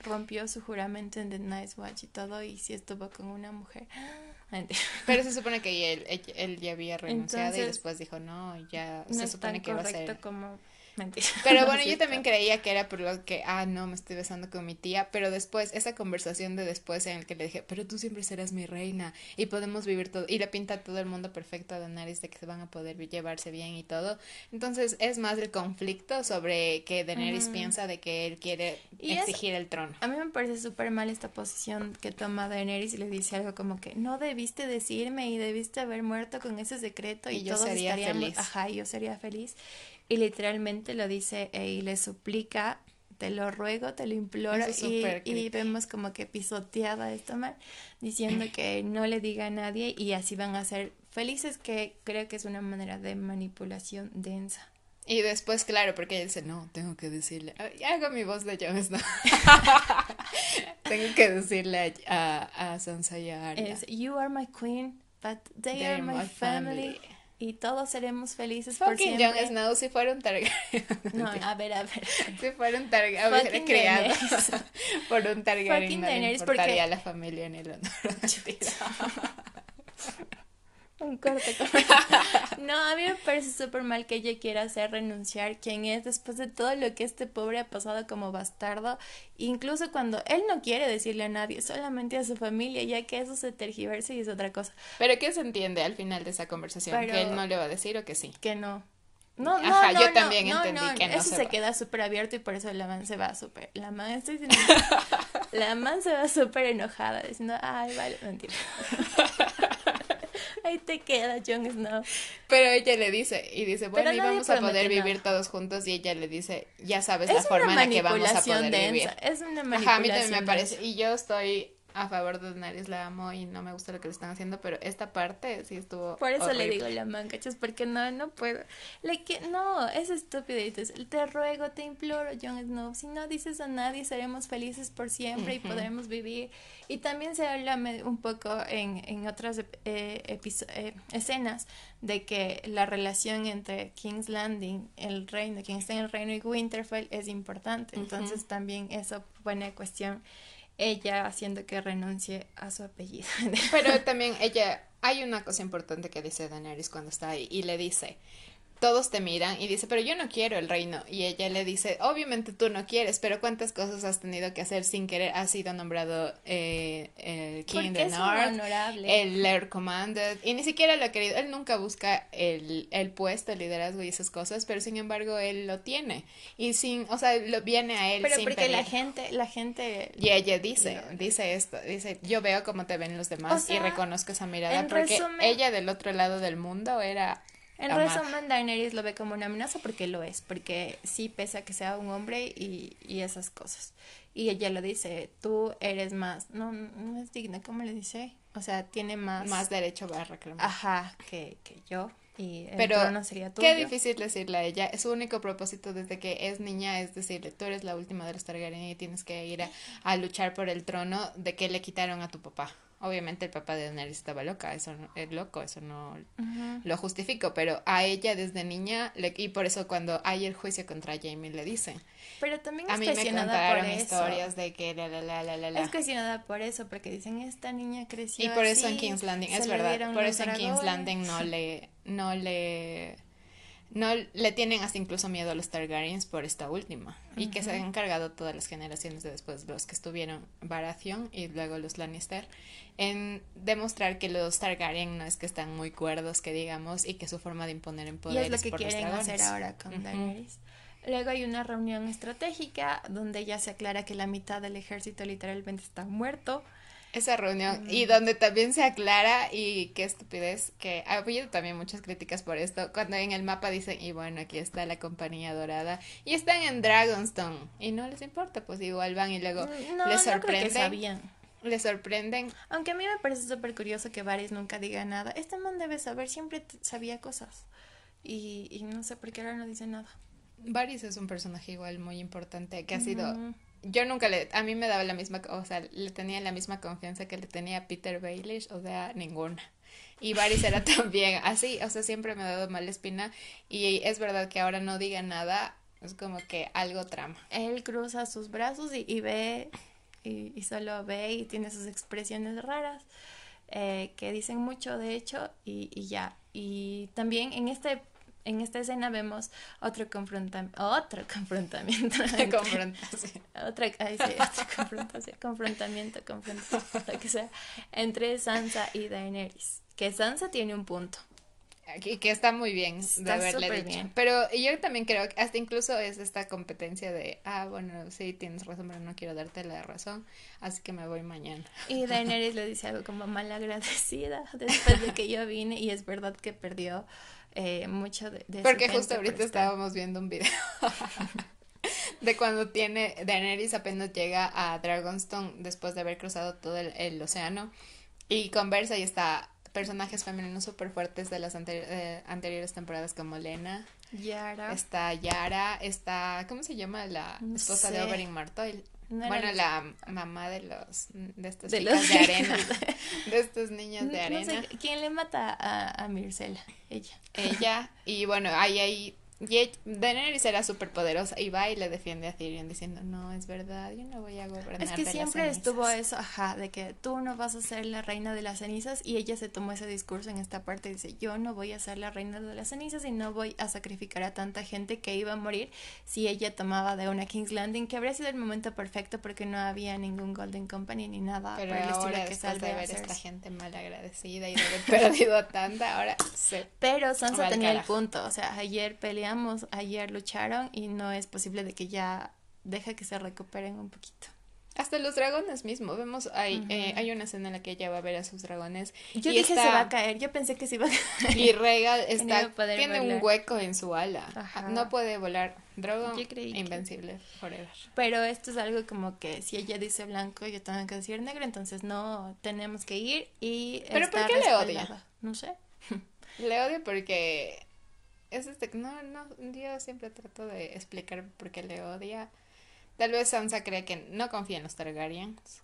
rompió su juramento en The Nice Watch y todo y sí estuvo con una mujer. Pero se supone que él, él, él ya había renunciado y Entonces, después dijo, no, ya No se es supone tan que va a ser. como mentira. Pero bueno, yo también creía que era por lo que, ah, no, me estoy besando con mi tía, pero después, esa conversación de después en el que le dije, pero tú siempre serás mi reina y podemos vivir todo, y le pinta todo el mundo perfecto a Daenerys de que se van a poder llevarse bien y todo. Entonces, es más el conflicto sobre que Daenerys piensa de que él quiere Y es- exigir el trono. A mí me parece súper mal esta posición que toma Daenerys y le dice algo como que no debiste decirme y debiste haber muerto con ese secreto y, Y yo todos sería estaríamos, feliz. ajá, y yo sería feliz. Y literalmente lo dice y le suplica, te lo ruego, te lo imploro es y, y vemos como que pisoteada esta man diciendo que no le diga a nadie y así van a ser felices que creo que es una manera de manipulación densa. Y después, claro, porque ella dice, no, tengo que decirle, hago mi voz de Jon Snow. tengo que decirle a, a, a Sansa y a Arya. Es You are my queen, but they, are my, family. Y todos seremos felices por Fucking siempre. Jon Snow si fuera un Targaryen. No, a ver, a ver. si fuera un Targaryen, Daenerys. por un Targaryen, no le importaría porque- la familia ni el honor. Un corte. No, a mí me parece súper mal que ella quiera hacer renunciar quién es después de todo lo que este pobre ha pasado como bastardo. Incluso cuando él no quiere decirle a nadie, solamente a su familia, ya que eso se tergiversa y es otra cosa. Pero ¿qué se entiende al final de esa conversación? Pero- ¿Que él no le va a decir o que sí? Que no. No, no, Ajá, no, yo no, también no, entendí no, que no Eso se queda súper abierto y por eso la man se va súper. La man, estoy diciendo. la man se va súper enojada diciendo, ay, vale, mentira. Ahí te queda Jon Snow. Pero ella le dice, y dice, bueno, y vamos a poder vivir todos juntos, y ella le dice, ya sabes la forma en la que vamos a poder vivir. Es una manipulación. Ajá, a mí también me parece, y yo estoy a favor de Daenerys, la amo y no me gusta lo que le están haciendo, pero esta parte sí estuvo Por eso le digo la es porque no, no puedo. Le que, no, es estúpido. Te ruego, te imploro, Jon Snow, si no dices a nadie, seremos felices por siempre y podremos vivir. Y también se habla un poco en, en otras eh, eh, escenas de que la relación entre King's Landing, el reino, quien está en el reino y Winterfell es importante. Entonces también eso pone cuestión ella haciendo que renuncie a su apellido. Pero también ella, hay una cosa importante que dice Daenerys cuando está ahí y le dice, todos te miran y dice, pero yo no quiero el reino. Y ella le dice, obviamente tú no quieres, pero ¿cuántas cosas has tenido que hacer sin querer? Has sido nombrado eh, el King of the North, el Lord Commanded, y ni siquiera lo ha querido. Él nunca busca el, el puesto, el liderazgo y esas cosas, pero sin embargo él lo tiene. Y sin, o sea, lo viene a él. Pero porque la gente, la gente... Y ella dice, dice esto, dice, yo veo cómo te ven los demás y reconozco esa mirada, porque ella del otro lado del mundo era en resumen, Daenerys lo ve como una amenaza porque lo es, porque sí, pese a que sea un hombre y, y esas cosas. Y ella lo dice, tú eres más, no, no es digna, ¿cómo le dice? O sea, tiene más... Más derecho a reclamar. Ajá, que, que yo. Y Pero no sería tuyo. qué difícil decirle a ella. Su único propósito desde que es niña es decirle, tú eres la última de los Targaryen y tienes que ir a, a luchar por el trono de que le quitaron a tu papá. Obviamente el papá de Daenerys estaba loca, eso es loco, eso no lo justifico, pero a ella desde niña, le, y por eso cuando hay el juicio contra Jamie le dicen. Pero también es a mí me contaron historias de que la, la, la, la, la, Es cuestionada por eso, porque dicen, esta niña creció Y por eso en King's Landing, es verdad, por eso en King's Landing no le, no le no le tienen hasta incluso miedo a los Targaryens por esta última. Y que se han encargado todas las generaciones de después los que estuvieron Baratheon y luego los Lannister en demostrar que los Targaryen no es que están muy cuerdos que digamos y que su forma de imponer en poder y es lo que quieren hacer ahora con Daenerys. Luego hay una reunión estratégica donde ya se aclara que la mitad del ejército literalmente está muerto esa reunión y donde también se aclara y qué estupidez que ha habido también muchas críticas por esto cuando en el mapa dicen y bueno aquí está la compañía dorada y están en Dragonstone y no les importa pues igual van y luego mm, les sorprenden sabían. les sorprenden. Aunque a mí me parece súper curioso que Varys nunca diga nada. Este man debe saber siempre sabía cosas. Y, y no sé por qué ahora no dice nada. Varys es un personaje igual muy importante que ha sido yo nunca le, a mí me daba la misma, o sea, le tenía la misma confianza que le tenía Peter Baelish, o sea, ninguna. Y Varys era también así, o sea, siempre me ha dado mala espina y es verdad que ahora no diga nada, es como que algo trama. Él cruza sus brazos y, ve, y, solo ve y tiene sus expresiones raras, eh, que dicen mucho, de hecho, y ya. Y también en este en esta escena vemos otro, confrontamiento otro confrontamiento. confrontación. Otra, ay, sí, otro confrontación, confrontamiento, confrontación, lo que sea, entre Sansa y Daenerys. Que Sansa tiene un punto. Y que está muy bien de haberle dicho. Bien. Pero yo también creo que hasta incluso es esta competencia de, ah, bueno, sí, tienes razón, pero no quiero darte la razón, así que me voy mañana. Y Daenerys le dice algo como mal agradecida después de que yo vine y es verdad que perdió eh, mucho de, Porque justo ahorita estábamos viendo un video de cuando tiene Daenerys apenas llega a Dragonstone después de haber cruzado todo el, océano y conversa y está personajes femeninos súper fuertes de las eh, anteriores temporadas como Lena. Yara. Está Yara, está, ¿cómo se llama la esposa de Oberyn Martell? Bueno, la mamá de los de estas de chicas de arena, de estos niños de arena. ¿Quién le mata a, a Mircela? Ella. Ella y bueno, ahí hay y Daenerys era súper poderosa y va y le defiende a Tyrion diciendo, no, es verdad, yo no voy a gobernar. Es que siempre estuvo eso, ajá, de que tú no vas a ser la reina de las cenizas y ella se tomó ese discurso en esta parte y dice, yo no voy a ser la reina de las cenizas y no voy a sacrificar a tanta gente que iba a morir si ella tomaba de una King's Landing, que habría sido el momento perfecto porque no había ningún Golden Company ni nada. Pero ahora, que de ver esta gente mal agradecida y de haber perdido a tanta, ahora se... Pero Sansa tenía el punto, o sea, ayer peleamos ayer lucharon y no es posible de que ya deja que se recuperen un poquito. Hasta los dragones mismo, vemos, hay, eh, hay una escena en la que ella va a ver a sus dragones. Yo dije se va a caer, yo pensé que se iba a caer. Y Regal está, tiene un hueco en su ala, no puede volar. Drogo, invencible, forever. Pero esto es algo como que si ella dice blanco, yo tengo que decir negro, entonces no, tenemos que ir y... ¿Pero por qué le odia? No sé. Le odio porque es este, no, no, yo siempre trato de explicar por qué le odia. Tal vez Sansa cree que no confía en los Targaryens.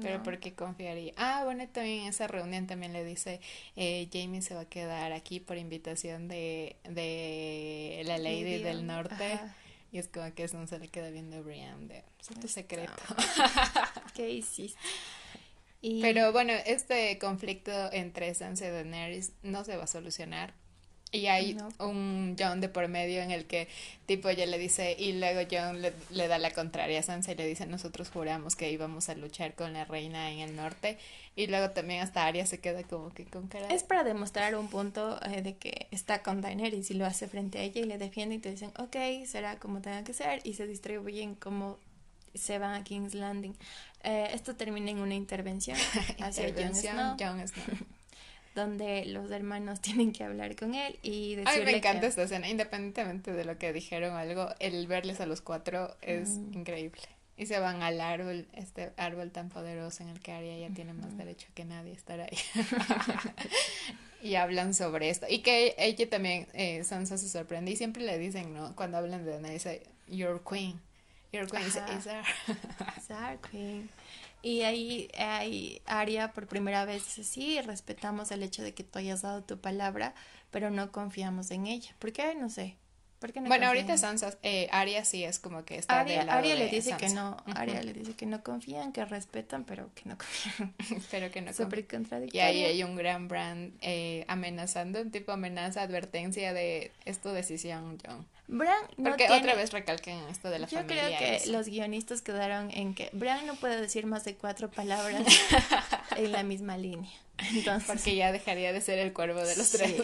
Pero ¿por qué confiaría? Ah, bueno, también en esa reunión también le dice, eh, Jamie se va a quedar aquí por invitación de, de la Lady del Norte. Y es como que Sansa le queda viendo a Brian de, tu secreto. ¿Qué hiciste? Pero bueno, este conflicto entre Sansa y Daenerys no se va a solucionar y hay un John de por medio en el que tipo ella le dice y luego John le, da la contraria a Sansa y le dice nosotros juramos que íbamos a luchar con la reina en el norte y luego también hasta Arya se queda como que con cara Es para demostrar un punto eh, de que está con Daenerys y lo hace frente a ella y le defiende y te dicen ok será como tenga que ser y se distribuyen como se van a King's Landing. Eh, esto termina en una intervención hacia Jon Snow. Jon Snow donde los hermanos tienen que hablar con él y decirle Ay, me encanta esta escena, independientemente de lo que dijeron algo, el verles a los cuatro es increíble. Y se van al árbol, este árbol tan poderoso en el que Arya ya tiene más derecho que nadie estar ahí. y hablan sobre esto. Y que ella también, eh, Sansa se sorprende y siempre le dicen, ¿no? Cuando hablan de Ana, dice, Your Queen. Your Queen is, our Queen. Y ahí, ahí Aria por primera vez dice, sí, respetamos el hecho de que tú hayas dado tu palabra, pero no confiamos en ella. ¿Por qué? No sé bueno, ahorita Sansa, eh, Arya sí es como que está Arya, Arya le dice que no, Arya le dice que no confían, que respetan, pero que no confían. pero que no Súper contradictorio. Y ahí hay un gran brand eh, amenazando, un tipo amenaza, advertencia de es tu decisión, John. Bran no Porque otra vez recalquen esto de la familia. Yo creo que los guionistas quedaron en que Bran no puede decir más de cuatro palabras en la misma línea. Entonces, Porque ya dejaría de ser el cuervo de los tres.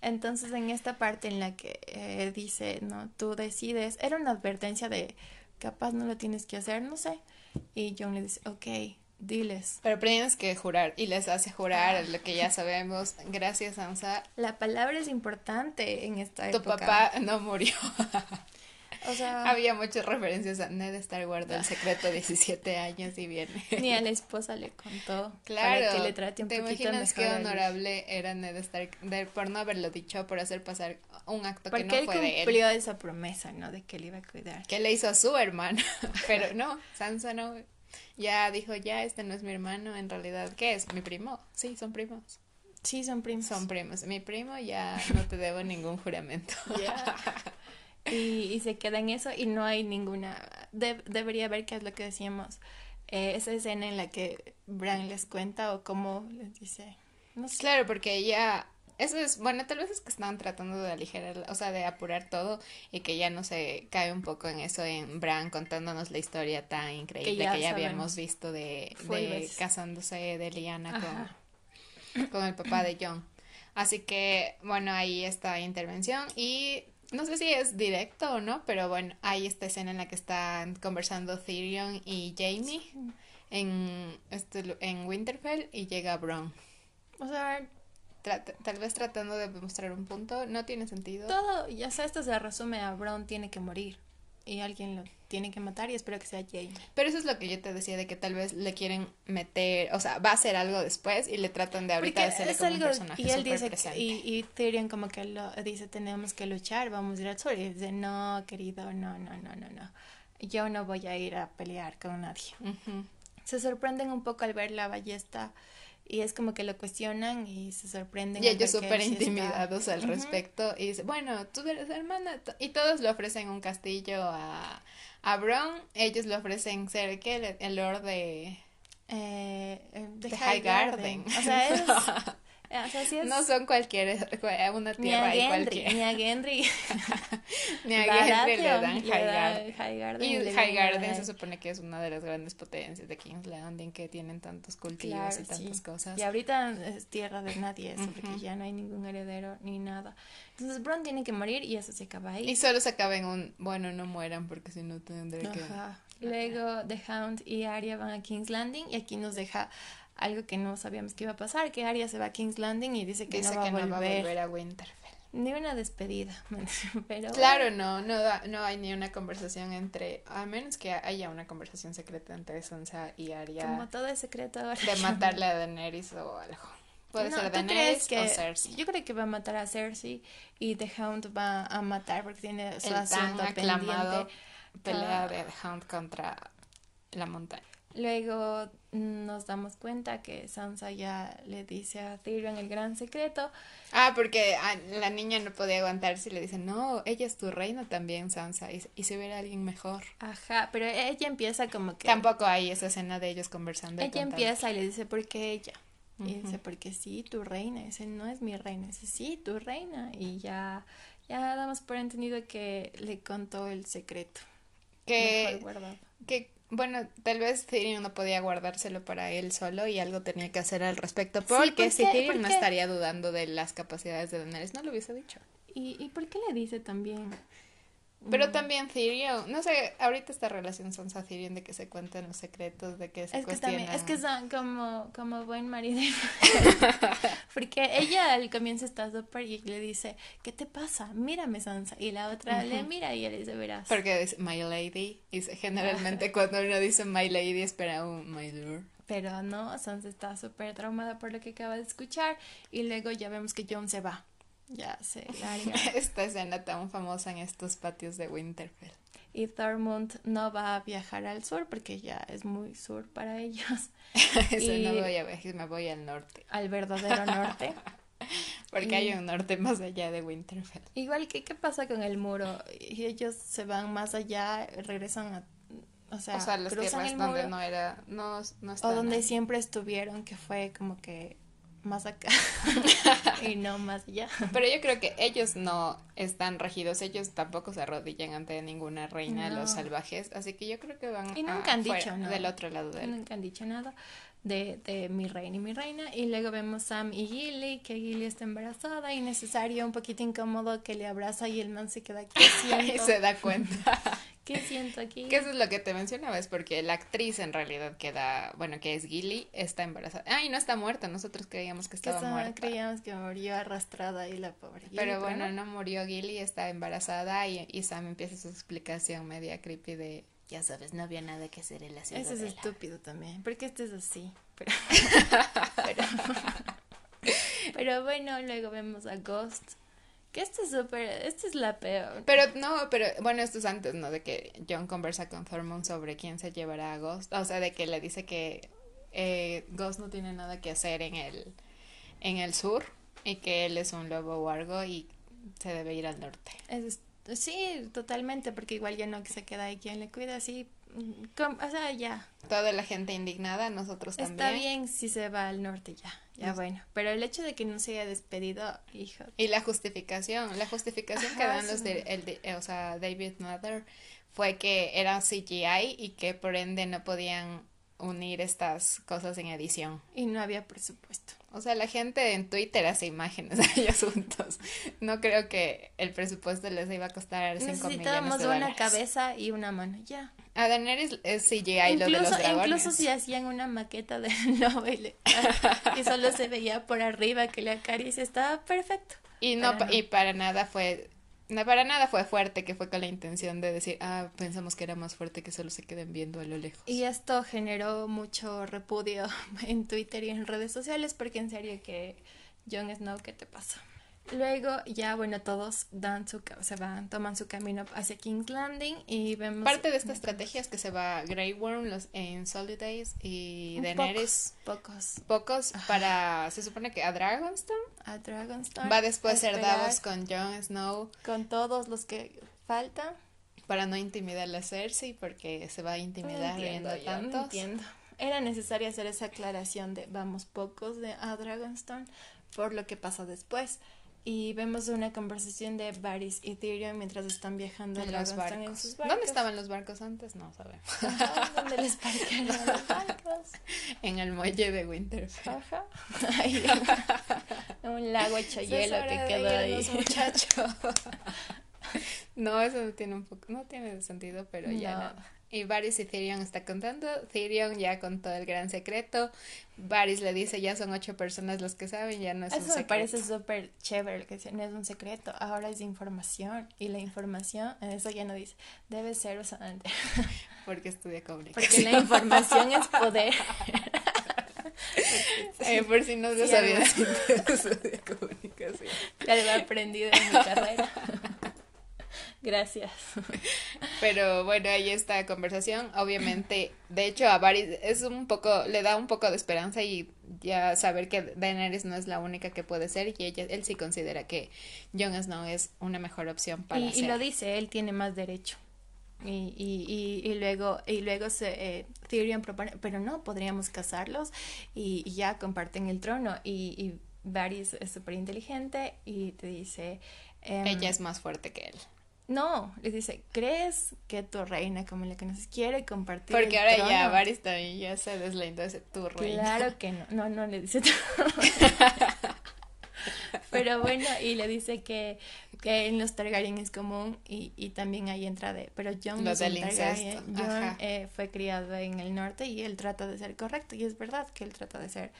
Entonces, en esta parte en la que eh, dice, no, tú decides, era una advertencia de, capaz no lo tienes que hacer, no sé. Y John le dice, ok, diles. Pero tienes que jurar y les hace jurar lo que ya sabemos. Gracias, Sansa. La palabra es importante en esta época. Tu papá no murió. O sea, había muchas referencias a Ned Stark guardó el secreto 17 años y viene. Ni a la esposa le contó. Claro. Para que le trate un ¿Te imaginas qué honorable era Ned Stark por no haberlo dicho, por hacer pasar un acto que no fue de él? Porque él cumplió esa promesa, ¿no? De que él iba a cuidar. Que le hizo a su hermano. Pero no, Sansa no. Ya dijo, ya, este no es mi hermano, en realidad, ¿qué es? ¿Mi primo? Sí, son primos. Sí, son primos. Son primos. Mi primo ya no te debo ningún juramento. y, y, se queda en eso y no hay ninguna... debería ver qué es lo que decíamos. Eh, esa escena en la que Bran les cuenta o cómo les dice... No sé. Claro, porque ella... Eso es, bueno, tal vez es que están tratando de aligerar, o sea, de apurar todo y que ya no se cae un poco en eso en Bran contándonos la historia tan increíble que ya, habíamos visto de, de casándose de Liana con, con el papá de John. Así que, bueno, ahí está intervención y no sé si es directo o no, pero bueno, hay esta escena en la que están conversando Tyrion y Jamie en, este, en Winterfell y llega Bron. O sea, tal vez tratando de demostrar un punto, no tiene sentido. Todo, ya sea, esto se resume a Bron tiene que morir y alguien lo tiene que matar y espero que sea Jane. Pero eso es lo que yo te decía de que tal vez le quieren meter, o sea, va a hacer algo después y le tratan de ahorita de hacerle como un personaje y él dice y, y Tyrion como que lo dice tenemos que luchar, vamos a ir al sur y dice no querido, no, no, no, no, no, yo no voy a ir a pelear con nadie. Se sorprenden un poco al ver la ballesta y es como que lo cuestionan y se sorprenden. Y ellos súper intimidados al respecto. Y dice, bueno, tú eres hermana. Y todos le ofrecen un castillo a, a Bron. Ellos le ofrecen ser, ¿qué? El, Lord de... Eh, eh, de, High, Garden. O sea, es... No son cualquier, una tierra ni a cualquiera. Ni a Gendry. ni a Gendry le dan High Garden. Y High Garden se supone que es una de las grandes potencias de King's Landing que tienen tantos cultivos y tantas cosas. Y ahorita es tierra de nadie eso, porque ya no hay ningún heredero ni nada. Entonces Bron tiene que morir y eso se acaba ahí. Y solo se acaba en un, bueno, no mueran porque si no tendré que Luego The Hound y Arya van a King's Landing y aquí nos deja algo que no sabíamos que iba a pasar, que Arya se va a King's Landing y dice que, no, va, que a no va a volver a Winterfell. Ni una despedida, pero... Claro, no, no, no hay ni una conversación entre, a menos que haya una conversación secreta entre Sansa y Arya. Como todo es secreto ahora. De matarle a Daenerys o algo. Puede ser Daenerys o Cersei. Yo creo que va a matar a Cersei y The Hound va a matar porque tiene su El asunto pendiente. pelea de The Hound contra la montaña. Luego nos damos cuenta que Sansa ya le dice a Tyrion el gran secreto. Ah, porque la niña no podía aguantarse y le dice, no, ella es tu reina también, Sansa, y, y si hubiera alguien mejor. Ajá, pero ella empieza como que... Tampoco hay esa escena de ellos conversando. Ella empieza y le dice, ¿por qué ella? Y dice, porque sí, tu reina. Y dice, no es mi reina. Y dice, sí, tu reina. Y ya, ya damos por entendido que le contó el secreto. Que, que bueno, tal vez Tyrion no podía guardárselo para él solo y algo tenía que hacer al respecto. Porque si Tyrion no estaría dudando de las capacidades de Daenerys, no lo hubiese dicho. ¿Y, ¿Y por qué le dice también? Pero también Tyrion, no sé, ahorita esta relación son Tyrion de que se cuentan los secretos, de que se es que también, es que son como, como buen marido Porque ella al comienzo está súper y le dice, ¿qué te pasa? Mírame, Sansa. Y la otra le mira y él dice, verás. Porque dice, my lady. Y generalmente cuando uno dice my lady espera un my lord. Pero no, Sansa está súper traumada por lo que acaba de escuchar. Y luego ya vemos que John se va. Ya se larga. Esta escena tan famosa en estos patios de Winterfell. Y Thormund no va a viajar al sur porque ya es muy sur para ellos. y no voy a viajar, me voy al norte. Al verdadero norte. porque hay un norte más allá de Winterfell. Igual que qué pasa con el muro y ellos se van más allá, regresan a o sea, o las tierras donde no era no, no o donde siempre estuvieron que fue como que más acá y no más allá. Pero yo creo que ellos no están regidos, ellos tampoco se arrodillan ante ninguna reina de los salvajes, así que yo creo que van y nunca han dicho del otro lado de él. Nunca han dicho nada de, de mi reina y mi reina y luego vemos Sam y Gilly, que Gilly está embarazada y necesario un poquito incómodo que le abraza y el man se queda aquí y se da cuenta ¿Qué siento aquí? Que eso es lo que te mencionaba, es porque la actriz en realidad queda, bueno, que es Gilly, está embarazada. Ay, no está muerta, nosotros creíamos que estaba muerta. Creíamos que murió arrastrada y la pobre Gilly. Pero bueno, no murió Gilly, está embarazada y, y Sam empieza su explicación media creepy de, ya sabes, no había nada que hacer en la ciudad. Eso es estúpido también, porque este es así. Pero, pero bueno, luego vemos a Ghost que este es súper, esta es la peor. Pero no, pero bueno, esto es antes, ¿no? De que John conversa con Thormund sobre quién se llevará a Ghost. O sea, de que le dice que eh, Ghost no tiene nada que hacer en el, en el sur y que él es un lobo wargo y se debe ir al norte. Es, sí, totalmente, porque igual ya no se queda ahí quien le cuida, así o sea, ya. Toda la gente indignada, nosotros también. Está bien si se va al norte ya. Ya bueno, pero el hecho de que no se haya despedido, hijo. Y la justificación, la justificación que dan los de, el de, o sea, David Mother fue que era CGI y que por ende no podían unir estas cosas en edición. Y no había presupuesto. O sea, la gente en Twitter hace imágenes de ellos juntos. No creo que el presupuesto les iba a costar 5 millones de Necesitábamos una cabeza y una mano, ya. A Daenerys es CGI incluso, lo de los dragones. Incluso si hacían una maqueta de Nobel y solo se veía por arriba que le acaricia, estaba perfecto. Y no, y para nada fue no, para nada fue fuerte, que fue con la intención de decir, ah, pensamos que era más fuerte que solo se queden viendo a lo lejos. Y esto generó mucho repudio en Twitter y en redes sociales, porque en serio que Jon Snow, ¿qué te pasa? Luego ya, bueno, todos dan su, se van, toman su camino hacia King's Landing y vemos... Parte de esta estrategia es que se va Grey Worm los, en Solid Days y Daenerys... Pocos. Pocos, para... Se supone que a Dragonstone. A Dragonstone. Va después a ser Davos con Jon Snow. Con todos los que faltan. Para no intimidar a Cersei porque se va a intimidar viendo tantos. entiendo. Era necesario hacer esa aclaración de vamos pocos de a Dragonstone por lo que pasa después y vemos una conversación de Varys y Tyrion mientras están viajando en, los barcos. en sus barcos. ¿Dónde estaban los barcos antes? No sabemos. ¿Dónde les parquearon los barcos? En el muelle de Winterfell. Ajá. un lago hecho hielo que quedó ahí. Muchacho. no, eso no tiene un poco, no tiene sentido, pero ya nada. Y Varys y Tyrion está contando. Tyrion ya contó el gran secreto. Varys le dice, ya son ocho personas los que saben, ya no es Eso un me secreto. parece súper chévere, que no es un secreto, ahora es información. Y la información, eso ya no dice, debe ser usada. Porque estudia comunicación. Porque la información es poder. Eh, por si no lo Sí, sabías, estudia comunicación. Ya lo he aprendido en mi carrera. Gracias. Pero bueno, ahí está la conversación. Obviamente, de hecho, a Varys es un poco, le da un poco de esperanza y ya saber que Daenerys no es la única que puede ser y ella, él sí considera que Jon Snow es una mejor opción para Y, y ser. lo dice, él tiene más derecho. Y, y, y, y luego, y luego se, eh, Tyrion propone, pero no, podríamos casarlos y, y ya comparten el trono. Y, y Varys es súper inteligente y te dice... em, Ella es más fuerte que él. No, le dice, ¿crees que tu reina, como la conoces, quiere compartir Porque el ahora ya trono?" Varys también ya se deslindó ese tu reina. Claro que no, no, no le dice Pero bueno, y le dice que, que en los Targaryen es común y, y también ahí entra de, pero Jon no Targaryen, ajá. eh, fue criado en el norte y él trata de ser correcto y es verdad que él trata de ser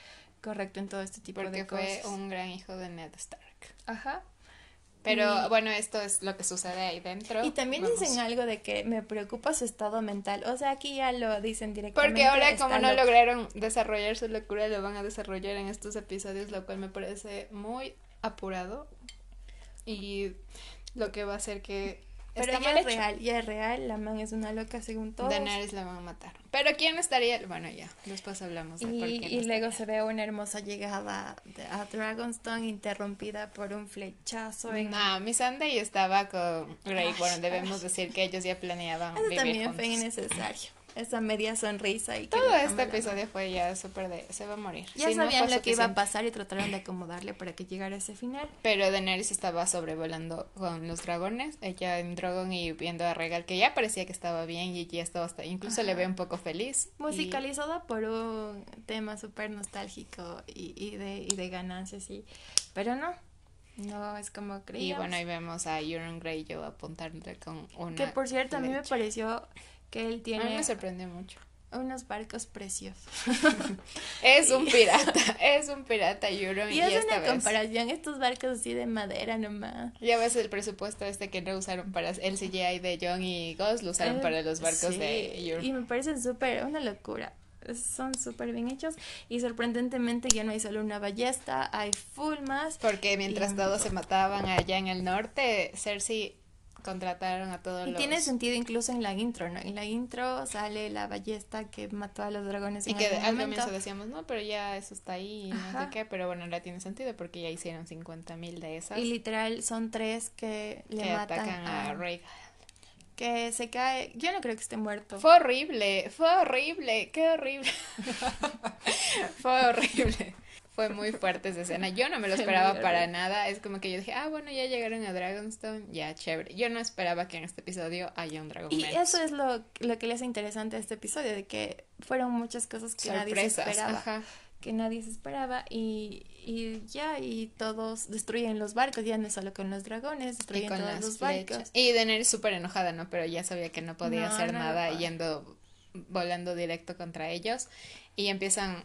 correcto en todo este tipo Porque de fue cosas. un gran hijo de Ned Stark. Ajá. Pero Y- bueno, esto es lo que sucede ahí dentro. Y también Vamos. dicen algo de que me preocupa su estado mental. O sea, aquí ya lo dicen directamente. Porque ahora como no lograron desarrollar su locura, lo van a desarrollar en estos episodios, lo cual me parece muy apurado. Y lo que va a hacer que... Pero está ya es real, ya es real. La man es una loca según todos. Daenerys la van a matar. Pero ¿quién estaría? Bueno, ya, después hablamos de por Y, qué y no luego estaría. se ve una hermosa llegada de- a Dragonstone interrumpida por un flechazo en... No, mi Sunday estaba con Grey. Bueno, debemos decir que ellos ya planeaban Eso vivir también juntos. fue innecesario. Esa media sonrisa y que Todo este episodio fue ya súper de... Se va a morir. Ya no sabían fue lo que iba a pasar y trataron de acomodarle para que llegara ese final. Pero Daenerys estaba sobrevolando con los dragones, ella en Drogon y viendo a Regal que ya parecía que estaba bien y ya estaba hasta, incluso le ve un poco feliz. y- Musicalizada por un tema súper nostálgico y, y de, y de ganancias, y, pero no, no es como Y, creíamos. bueno, ahí vemos a Euron Greyjoy apuntándole con una que por cierto, a mí me flecha. pareció que él A mí tiene me sorprendió mucho. unos barcos preciosos. Es un pirata, es un pirata Euron y, Y es una vez... comparación, estos barcos así de madera nomás. Ya ves el presupuesto este que no usaron para el CGI de Jon y Ghost, lo usaron Eh, para los barcos sí, de Euron. Y me parecen súper, una locura. Son súper bien hechos y sorprendentemente ya no hay solo una ballesta, hay full más. Porque mientras Y- todos se mataban allá en el norte, Cersei contrataron a todos Y los... tiene sentido incluso en la intro, ¿no? En la intro sale la ballesta que mató a los dragones Y en que algún al momento. comienzo decíamos, no, pero ya eso está ahí y no sé qué, pero bueno, ahora tiene sentido porque ya hicieron 50 mil de esas Y literal son tres que le que matan atacan a, a, que se cae. Yo no creo que esté muerto. Fue horrible, fue horrible, qué horrible. fue horrible. Fue muy fuerte esa escena. Yo no me lo esperaba para nada. Es como que yo dije, ah, bueno, ya llegaron a Dragonstone, ya, chévere. Yo no esperaba que en este episodio haya un dragón Y menos. eso es lo, lo que le hace interesante a este episodio, de que fueron muchas cosas que nadie se esperaba. ajá. Que nadie se esperaba y, y ya, y todos destruyen los barcos, ya no es solo con los dragones, destruyen con todos las los flechas. barcos. Y Daenerys súper enojada, ¿no? Pero ya sabía que no podía No, hacer no nada yendo, volando directo contra ellos. Y empiezan,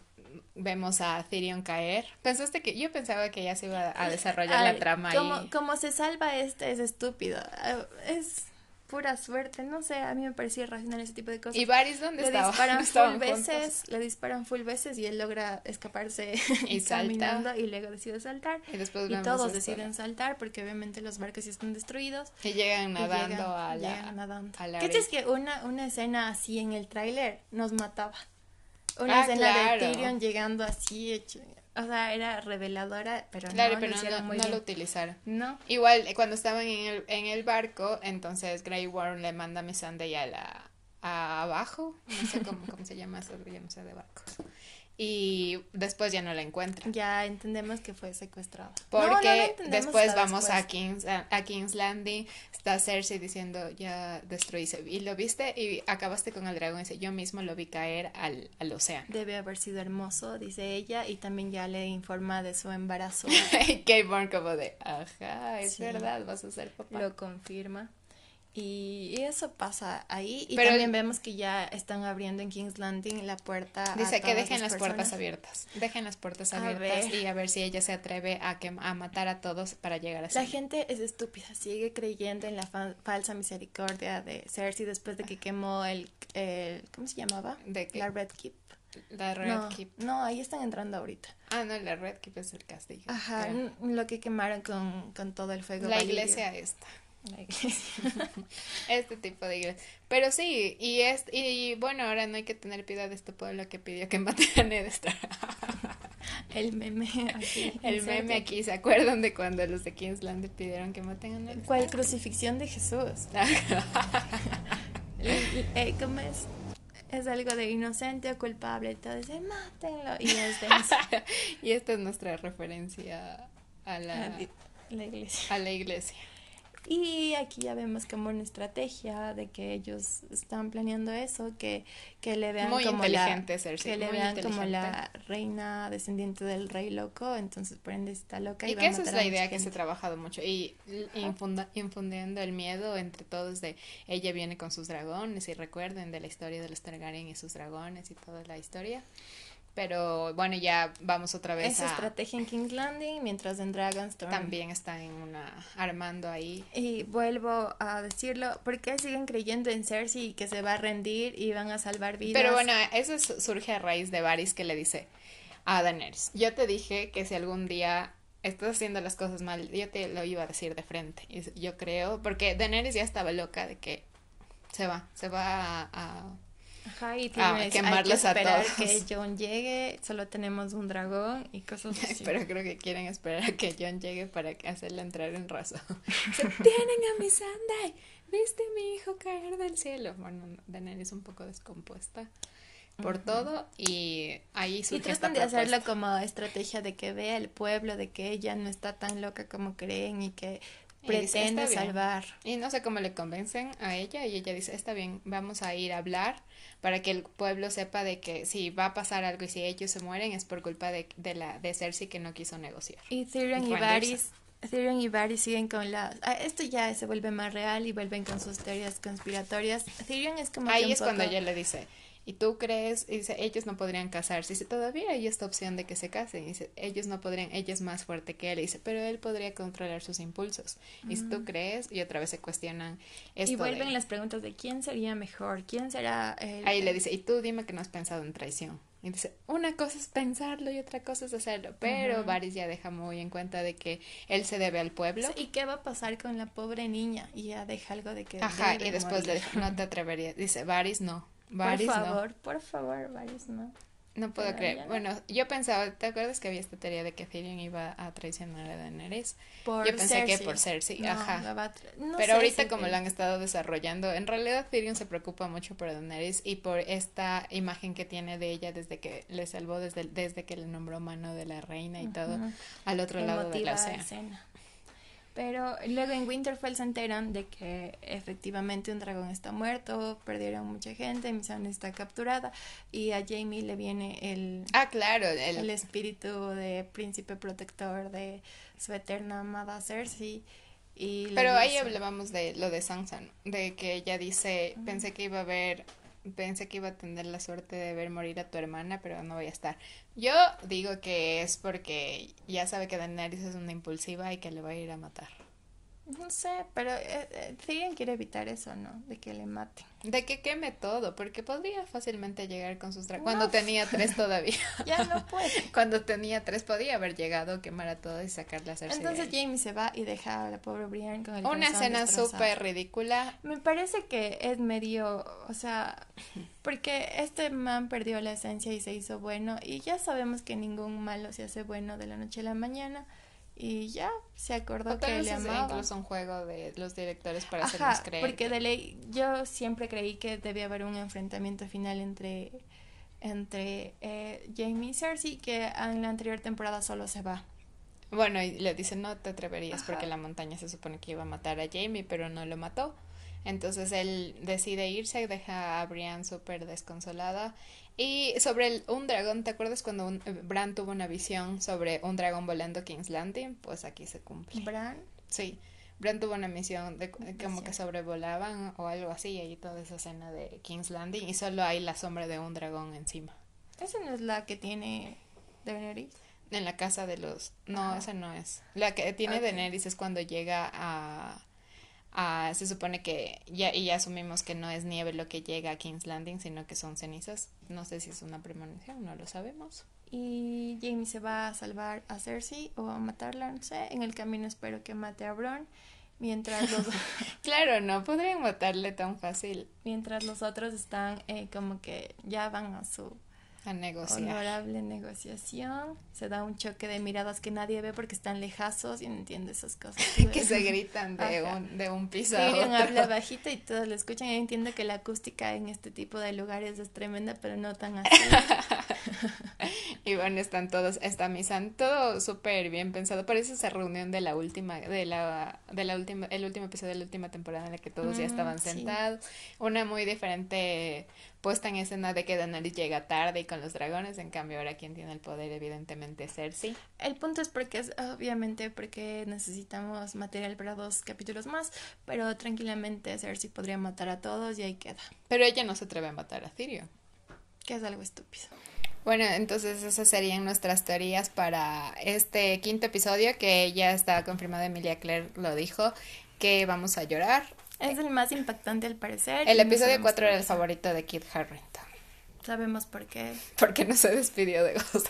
vemos a Tyrion caer. Pensaste que, yo pensaba que ya se iba a desarrollar A la trama como, ahí. como se salva este es estúpido. Ah, Es pura suerte, no sé, a mí me parecía irracional ese tipo de cosas. ¿Y Varys dónde le estaba? disparan full juntos. veces, le disparan full veces y él logra escaparse Y caminando y luego decide saltar. Y después Y todos deciden saltar porque obviamente los barcos ya están destruidos. Y llegan y nadando llegan- a la... llegan nadando. a la ¿Qué es que una, una escena así en el tráiler nos mataba? Una Ah, escena claro. de Tyrion llegando así, hecho- o sea, era reveladora, pero Claro, no, pero lo no, hicieron no muy lo bien. utilizaron. No. Igual, eh, cuando estaban en el, en el barco, entonces Grey Worm le manda a Missandei a la a abajo, no sé cómo, cómo se llama eso, yo no sé de barcos. Y después ya no la encuentra. Ya entendemos que fue secuestrada. Porque No, no después vamos a después. King's, a, a King's Landing, está Cersei diciendo, ya destruíste, y lo viste y acabaste con el dragón, y dice, yo mismo lo vi caer al, al océano. Debe haber sido hermoso, dice ella, y también ya le informa de su embarazo. y Kate Bourne como de, ajá, es Sí. verdad, vas a ser papá. lo confirma. Y eso pasa ahí. Y también vemos que ya están abriendo en King's Landing la puerta. Dice que dejen las, puertas abiertas. Dejen las puertas abiertas y a ver si ella se atreve a, que, a matar a todos para llegar a La gente es estúpida. Sigue creyendo en la falsa misericordia de Cersei después de que quemó el. el ¿Cómo se llamaba? ¿De La Red Keep. La Red no, Keep. No, ahí están entrando ahorita. Ah, no, la Red Keep es el castillo. Ajá, lo que quemaron con, con todo el fuego. La iglesia esta. La iglesia. este tipo de iglesia. Pero sí, y es y bueno, ahora no hay que tener piedad de este pueblo que pidió que maten a Ned Stark. El meme aquí. El meme aquí, ¿se acuerdan de cuando los de Kingsland pidieron que maten a Ned? ¿Cuál crucifixión de Jesús? Eh, ¿Cómo es? Es algo de inocente o culpable, entonces mátenlo. Y, es y esta es nuestra referencia a la, la iglesia. A la iglesia. Y aquí ya vemos como una estrategia de que ellos están planeando eso, que, que le vean como la que le vean como la reina descendiente del rey loco, entonces por ende está loca y, y que esa es la idea que se ha trabajado mucho y infundiendo el miedo entre todos de ella viene con sus dragones y recuerden de la historia de los Targaryen y sus dragones y toda la historia. Pero bueno, ya vamos otra vez Esa estrategia en King's Landing, mientras en Dragonstone. También está en una. armando ahí. Y vuelvo a decirlo, ¿por qué siguen creyendo en Cersei que se va a rendir y van a salvar vidas? Pero bueno, eso surge a raíz de Varys que le dice a Daenerys: Yo te dije que si algún día estás haciendo las cosas mal, yo te lo iba a decir de frente. Y yo creo, porque Daenerys ya estaba loca de que se va, se va a Ajá, y ah, tienes, quemarlos hay que esperar a que John llegue, solo tenemos un dragón y cosas así. Pero creo que quieren esperar a que John llegue para hacerle entrar en razón. Se tienen a mi Sunday, viste a mi hijo caer del cielo. Bueno, Daniel es un poco descompuesta por todo y ahí surge Y tratan de hacerlo como estrategia de que vea el pueblo, de que ella no está tan loca como creen y que pretende salvar. Y no sé cómo le convencen a ella y ella dice, está bien, vamos a ir a hablar para que el pueblo sepa de que si va a pasar algo y si ellos se mueren es por culpa de, de la de Cersei que no quiso negociar. Y Tyrion y, Varys Tyrion y Varys siguen con la... Ah, esto ya se vuelve más real y vuelven con sus teorías conspiratorias. Tyrion es como... Ahí es cuando ella le dice, y tú crees, y dice, ellos no podrían casarse. Dice, todavía hay esta opción de que se casen. dice, ellos no podrían, ella es más fuerte que él. dice, pero él podría controlar sus impulsos. Y si tú crees, y otra vez se cuestionan esto. Y vuelven las preguntas de quién sería mejor, quién será el... Ahí le dice, y tú dime que no has pensado en traición. Y dice, una cosa es pensarlo y otra cosa es hacerlo. Pero Varys ya deja muy en cuenta de que él se debe al pueblo. ¿Y qué va a pasar con la pobre niña? Y ya deja algo de que... Ajá, y después le dice, no te atreverías. Dice, Varys no, por favor, por favor, Varys no. No puedo creer. Bueno, yo pensaba, ¿te acuerdas que había esta teoría de que Tyrion iba a traicionar a Daenerys? Por yo pensé que por Cersei, ajá. Pero ahorita como lo han estado desarrollando, en realidad Tyrion se preocupa mucho por Daenerys y por esta imagen que tiene de ella desde que le salvó, desde, desde que le nombró mano de la reina y todo, al otro lado de la escena. Pero luego en Winterfell se enteran de que efectivamente un dragón está muerto, perdieron mucha gente, Missandei está capturada y a Jamie le viene el... Ah, claro, el, espíritu de príncipe protector de su eterna amada Cersei. Y Pero ahí hablábamos de lo de Sansa, de que ella dice, pensé que iba a haber pensé que iba a tener la suerte de ver morir a tu hermana, pero no voy a estar. Yo digo que es porque ya sabe que Daenerys es una impulsiva y que le va a ir a matar. No sé, pero eh, eh quiere evitar eso, ¿no? De que le mate. De que queme todo, porque podría fácilmente llegar con sus dragones. Cuando tenía tres todavía. ya no puede. Cuando tenía tres podía haber llegado, quemar a todo y sacar la Cersei. Entonces Jamie se va y deja a la pobre Brienne con el Una escena súper ridícula. Me parece que es medio, o sea, porque este man perdió la esencia y se hizo bueno y ya sabemos que ningún malo se hace bueno de la noche a la mañana y ya se acordó que le amaba. incluso un juego de los directores para hacernos creer. Porque de ley, yo siempre creí que debía haber un enfrentamiento final entre entre eh, Jamie y Cersei que en la anterior temporada solo se va. Bueno, y le dice no te atreverías porque la montaña se supone que iba a matar a Jamie, pero no lo mató. Entonces él decide irse, deja a Brienne súper desconsolada y sobre un dragón, ¿te acuerdas cuando un, eh, Bran tuvo una visión sobre un dragón volando King's Landing? Pues aquí se cumple. ¿Bran? Sí. Bran tuvo una misión de como que sobrevolaban o algo así, y toda esa escena de King's Landing, y solo hay la sombra de un dragón encima. ¿Esa no es la que tiene Daenerys? En la casa de los... No, esa no es. La que tiene Daenerys es cuando llega a... a se supone que ya, y ya asumimos que no es nieve lo que llega a King's Landing, sino que son cenizas. No sé si es una premonición, no lo sabemos. Y Jamie se va a salvar a Cersei o a matarla, no sé. En el camino espero que mate a Bron. Mientras los... claro, no podrían matarle tan fácil. Mientras los otros están eh, como que ya van a su a negociar. Honorable negociación. Se da un choque de miradas que nadie ve porque están lejazos y no entiende esas cosas. que se gritan de un, de un piso a otro. habla bajito y todos lo escuchan. Y entiendo que la acústica en este tipo de lugares es tremenda, pero no tan así. y bueno, están todos, está misa, todo súper bien pensado. Parece esa reunión de la última, de la, de la última, el último episodio de la última temporada en la que todos ya estaban sentados. Una muy diferente puesta en escena de que Daenerys llega tarde y con los dragones, en cambio ahora quien tiene el poder evidentemente es Cersei. El punto es porque es obviamente porque necesitamos material para dos capítulos más, pero tranquilamente Cersei podría matar a todos y ahí queda. Pero ella no se atreve a matar a Cirio. Que es algo estúpido. Bueno, entonces esas serían nuestras teorías para este quinto episodio que ya está confirmado, Emilia Claire lo dijo, que vamos a llorar. Es el más impactante al parecer. El episodio 4 era el favorito de Kit Harrington. Sabemos por qué. Porque no se despidió de Ghost.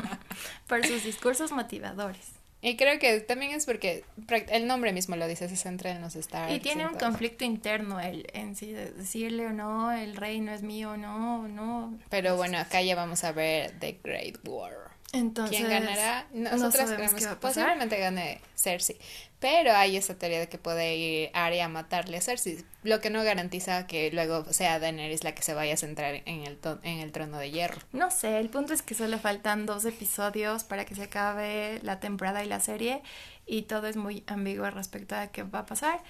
por sus discursos motivadores. Y creo que también es porque el nombre mismo lo dice, se centra en los Starks. Y tiene un conflicto interno él en de decirle o no, el rey no es mío, o no, no. Pero bueno, acá ya vamos a ver The Great War. Entonces, ¿quién ganará? Nosotras creemos posiblemente gane Cersei. Pero hay esa teoría de que puede ir Arya a matarle a Cersei, lo que no garantiza que luego sea Daenerys la que se vaya a centrar en el, en el trono de hierro. No sé, el punto es que solo faltan dos episodios para que se acabe la temporada y la serie y todo es muy ambiguo respecto a qué va a pasar.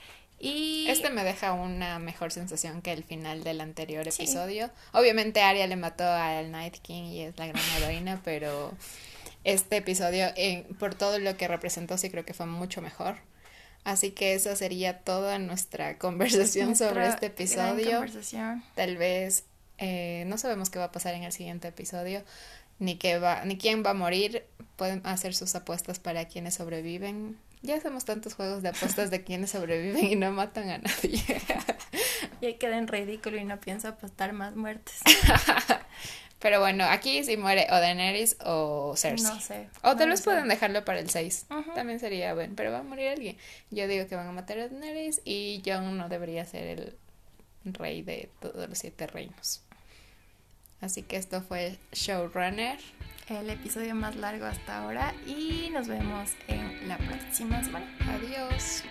Y... Este me deja una mejor sensación que el final del anterior episodio. Obviamente Arya le mató al Night King y es la gran heroína, pero este episodio, en, por todo lo que representó, sí creo que fue mucho mejor. Así que esa sería toda nuestra conversación sobre este episodio. Tal vez eh, no sabemos qué va a pasar en el siguiente episodio, ni qué va, ni quién va a morir. Pueden hacer sus apuestas para quienes sobreviven. Ya hacemos tantos juegos de apuestas de quienes sobreviven y no matan a nadie. y ahí queda en ridículo y no pienso apostar más muertes. Pero bueno, aquí si muere o Daenerys o Cersei. No sé. O tal vez pueden dejarlo para el 6. También sería bueno, pero va a morir alguien. Yo digo que van a matar a Daenerys y Jon no debería ser el rey de todos los siete reinos. Así que esto fue Showrunner. El episodio más largo hasta ahora y nos vemos en la próxima semana. Adiós.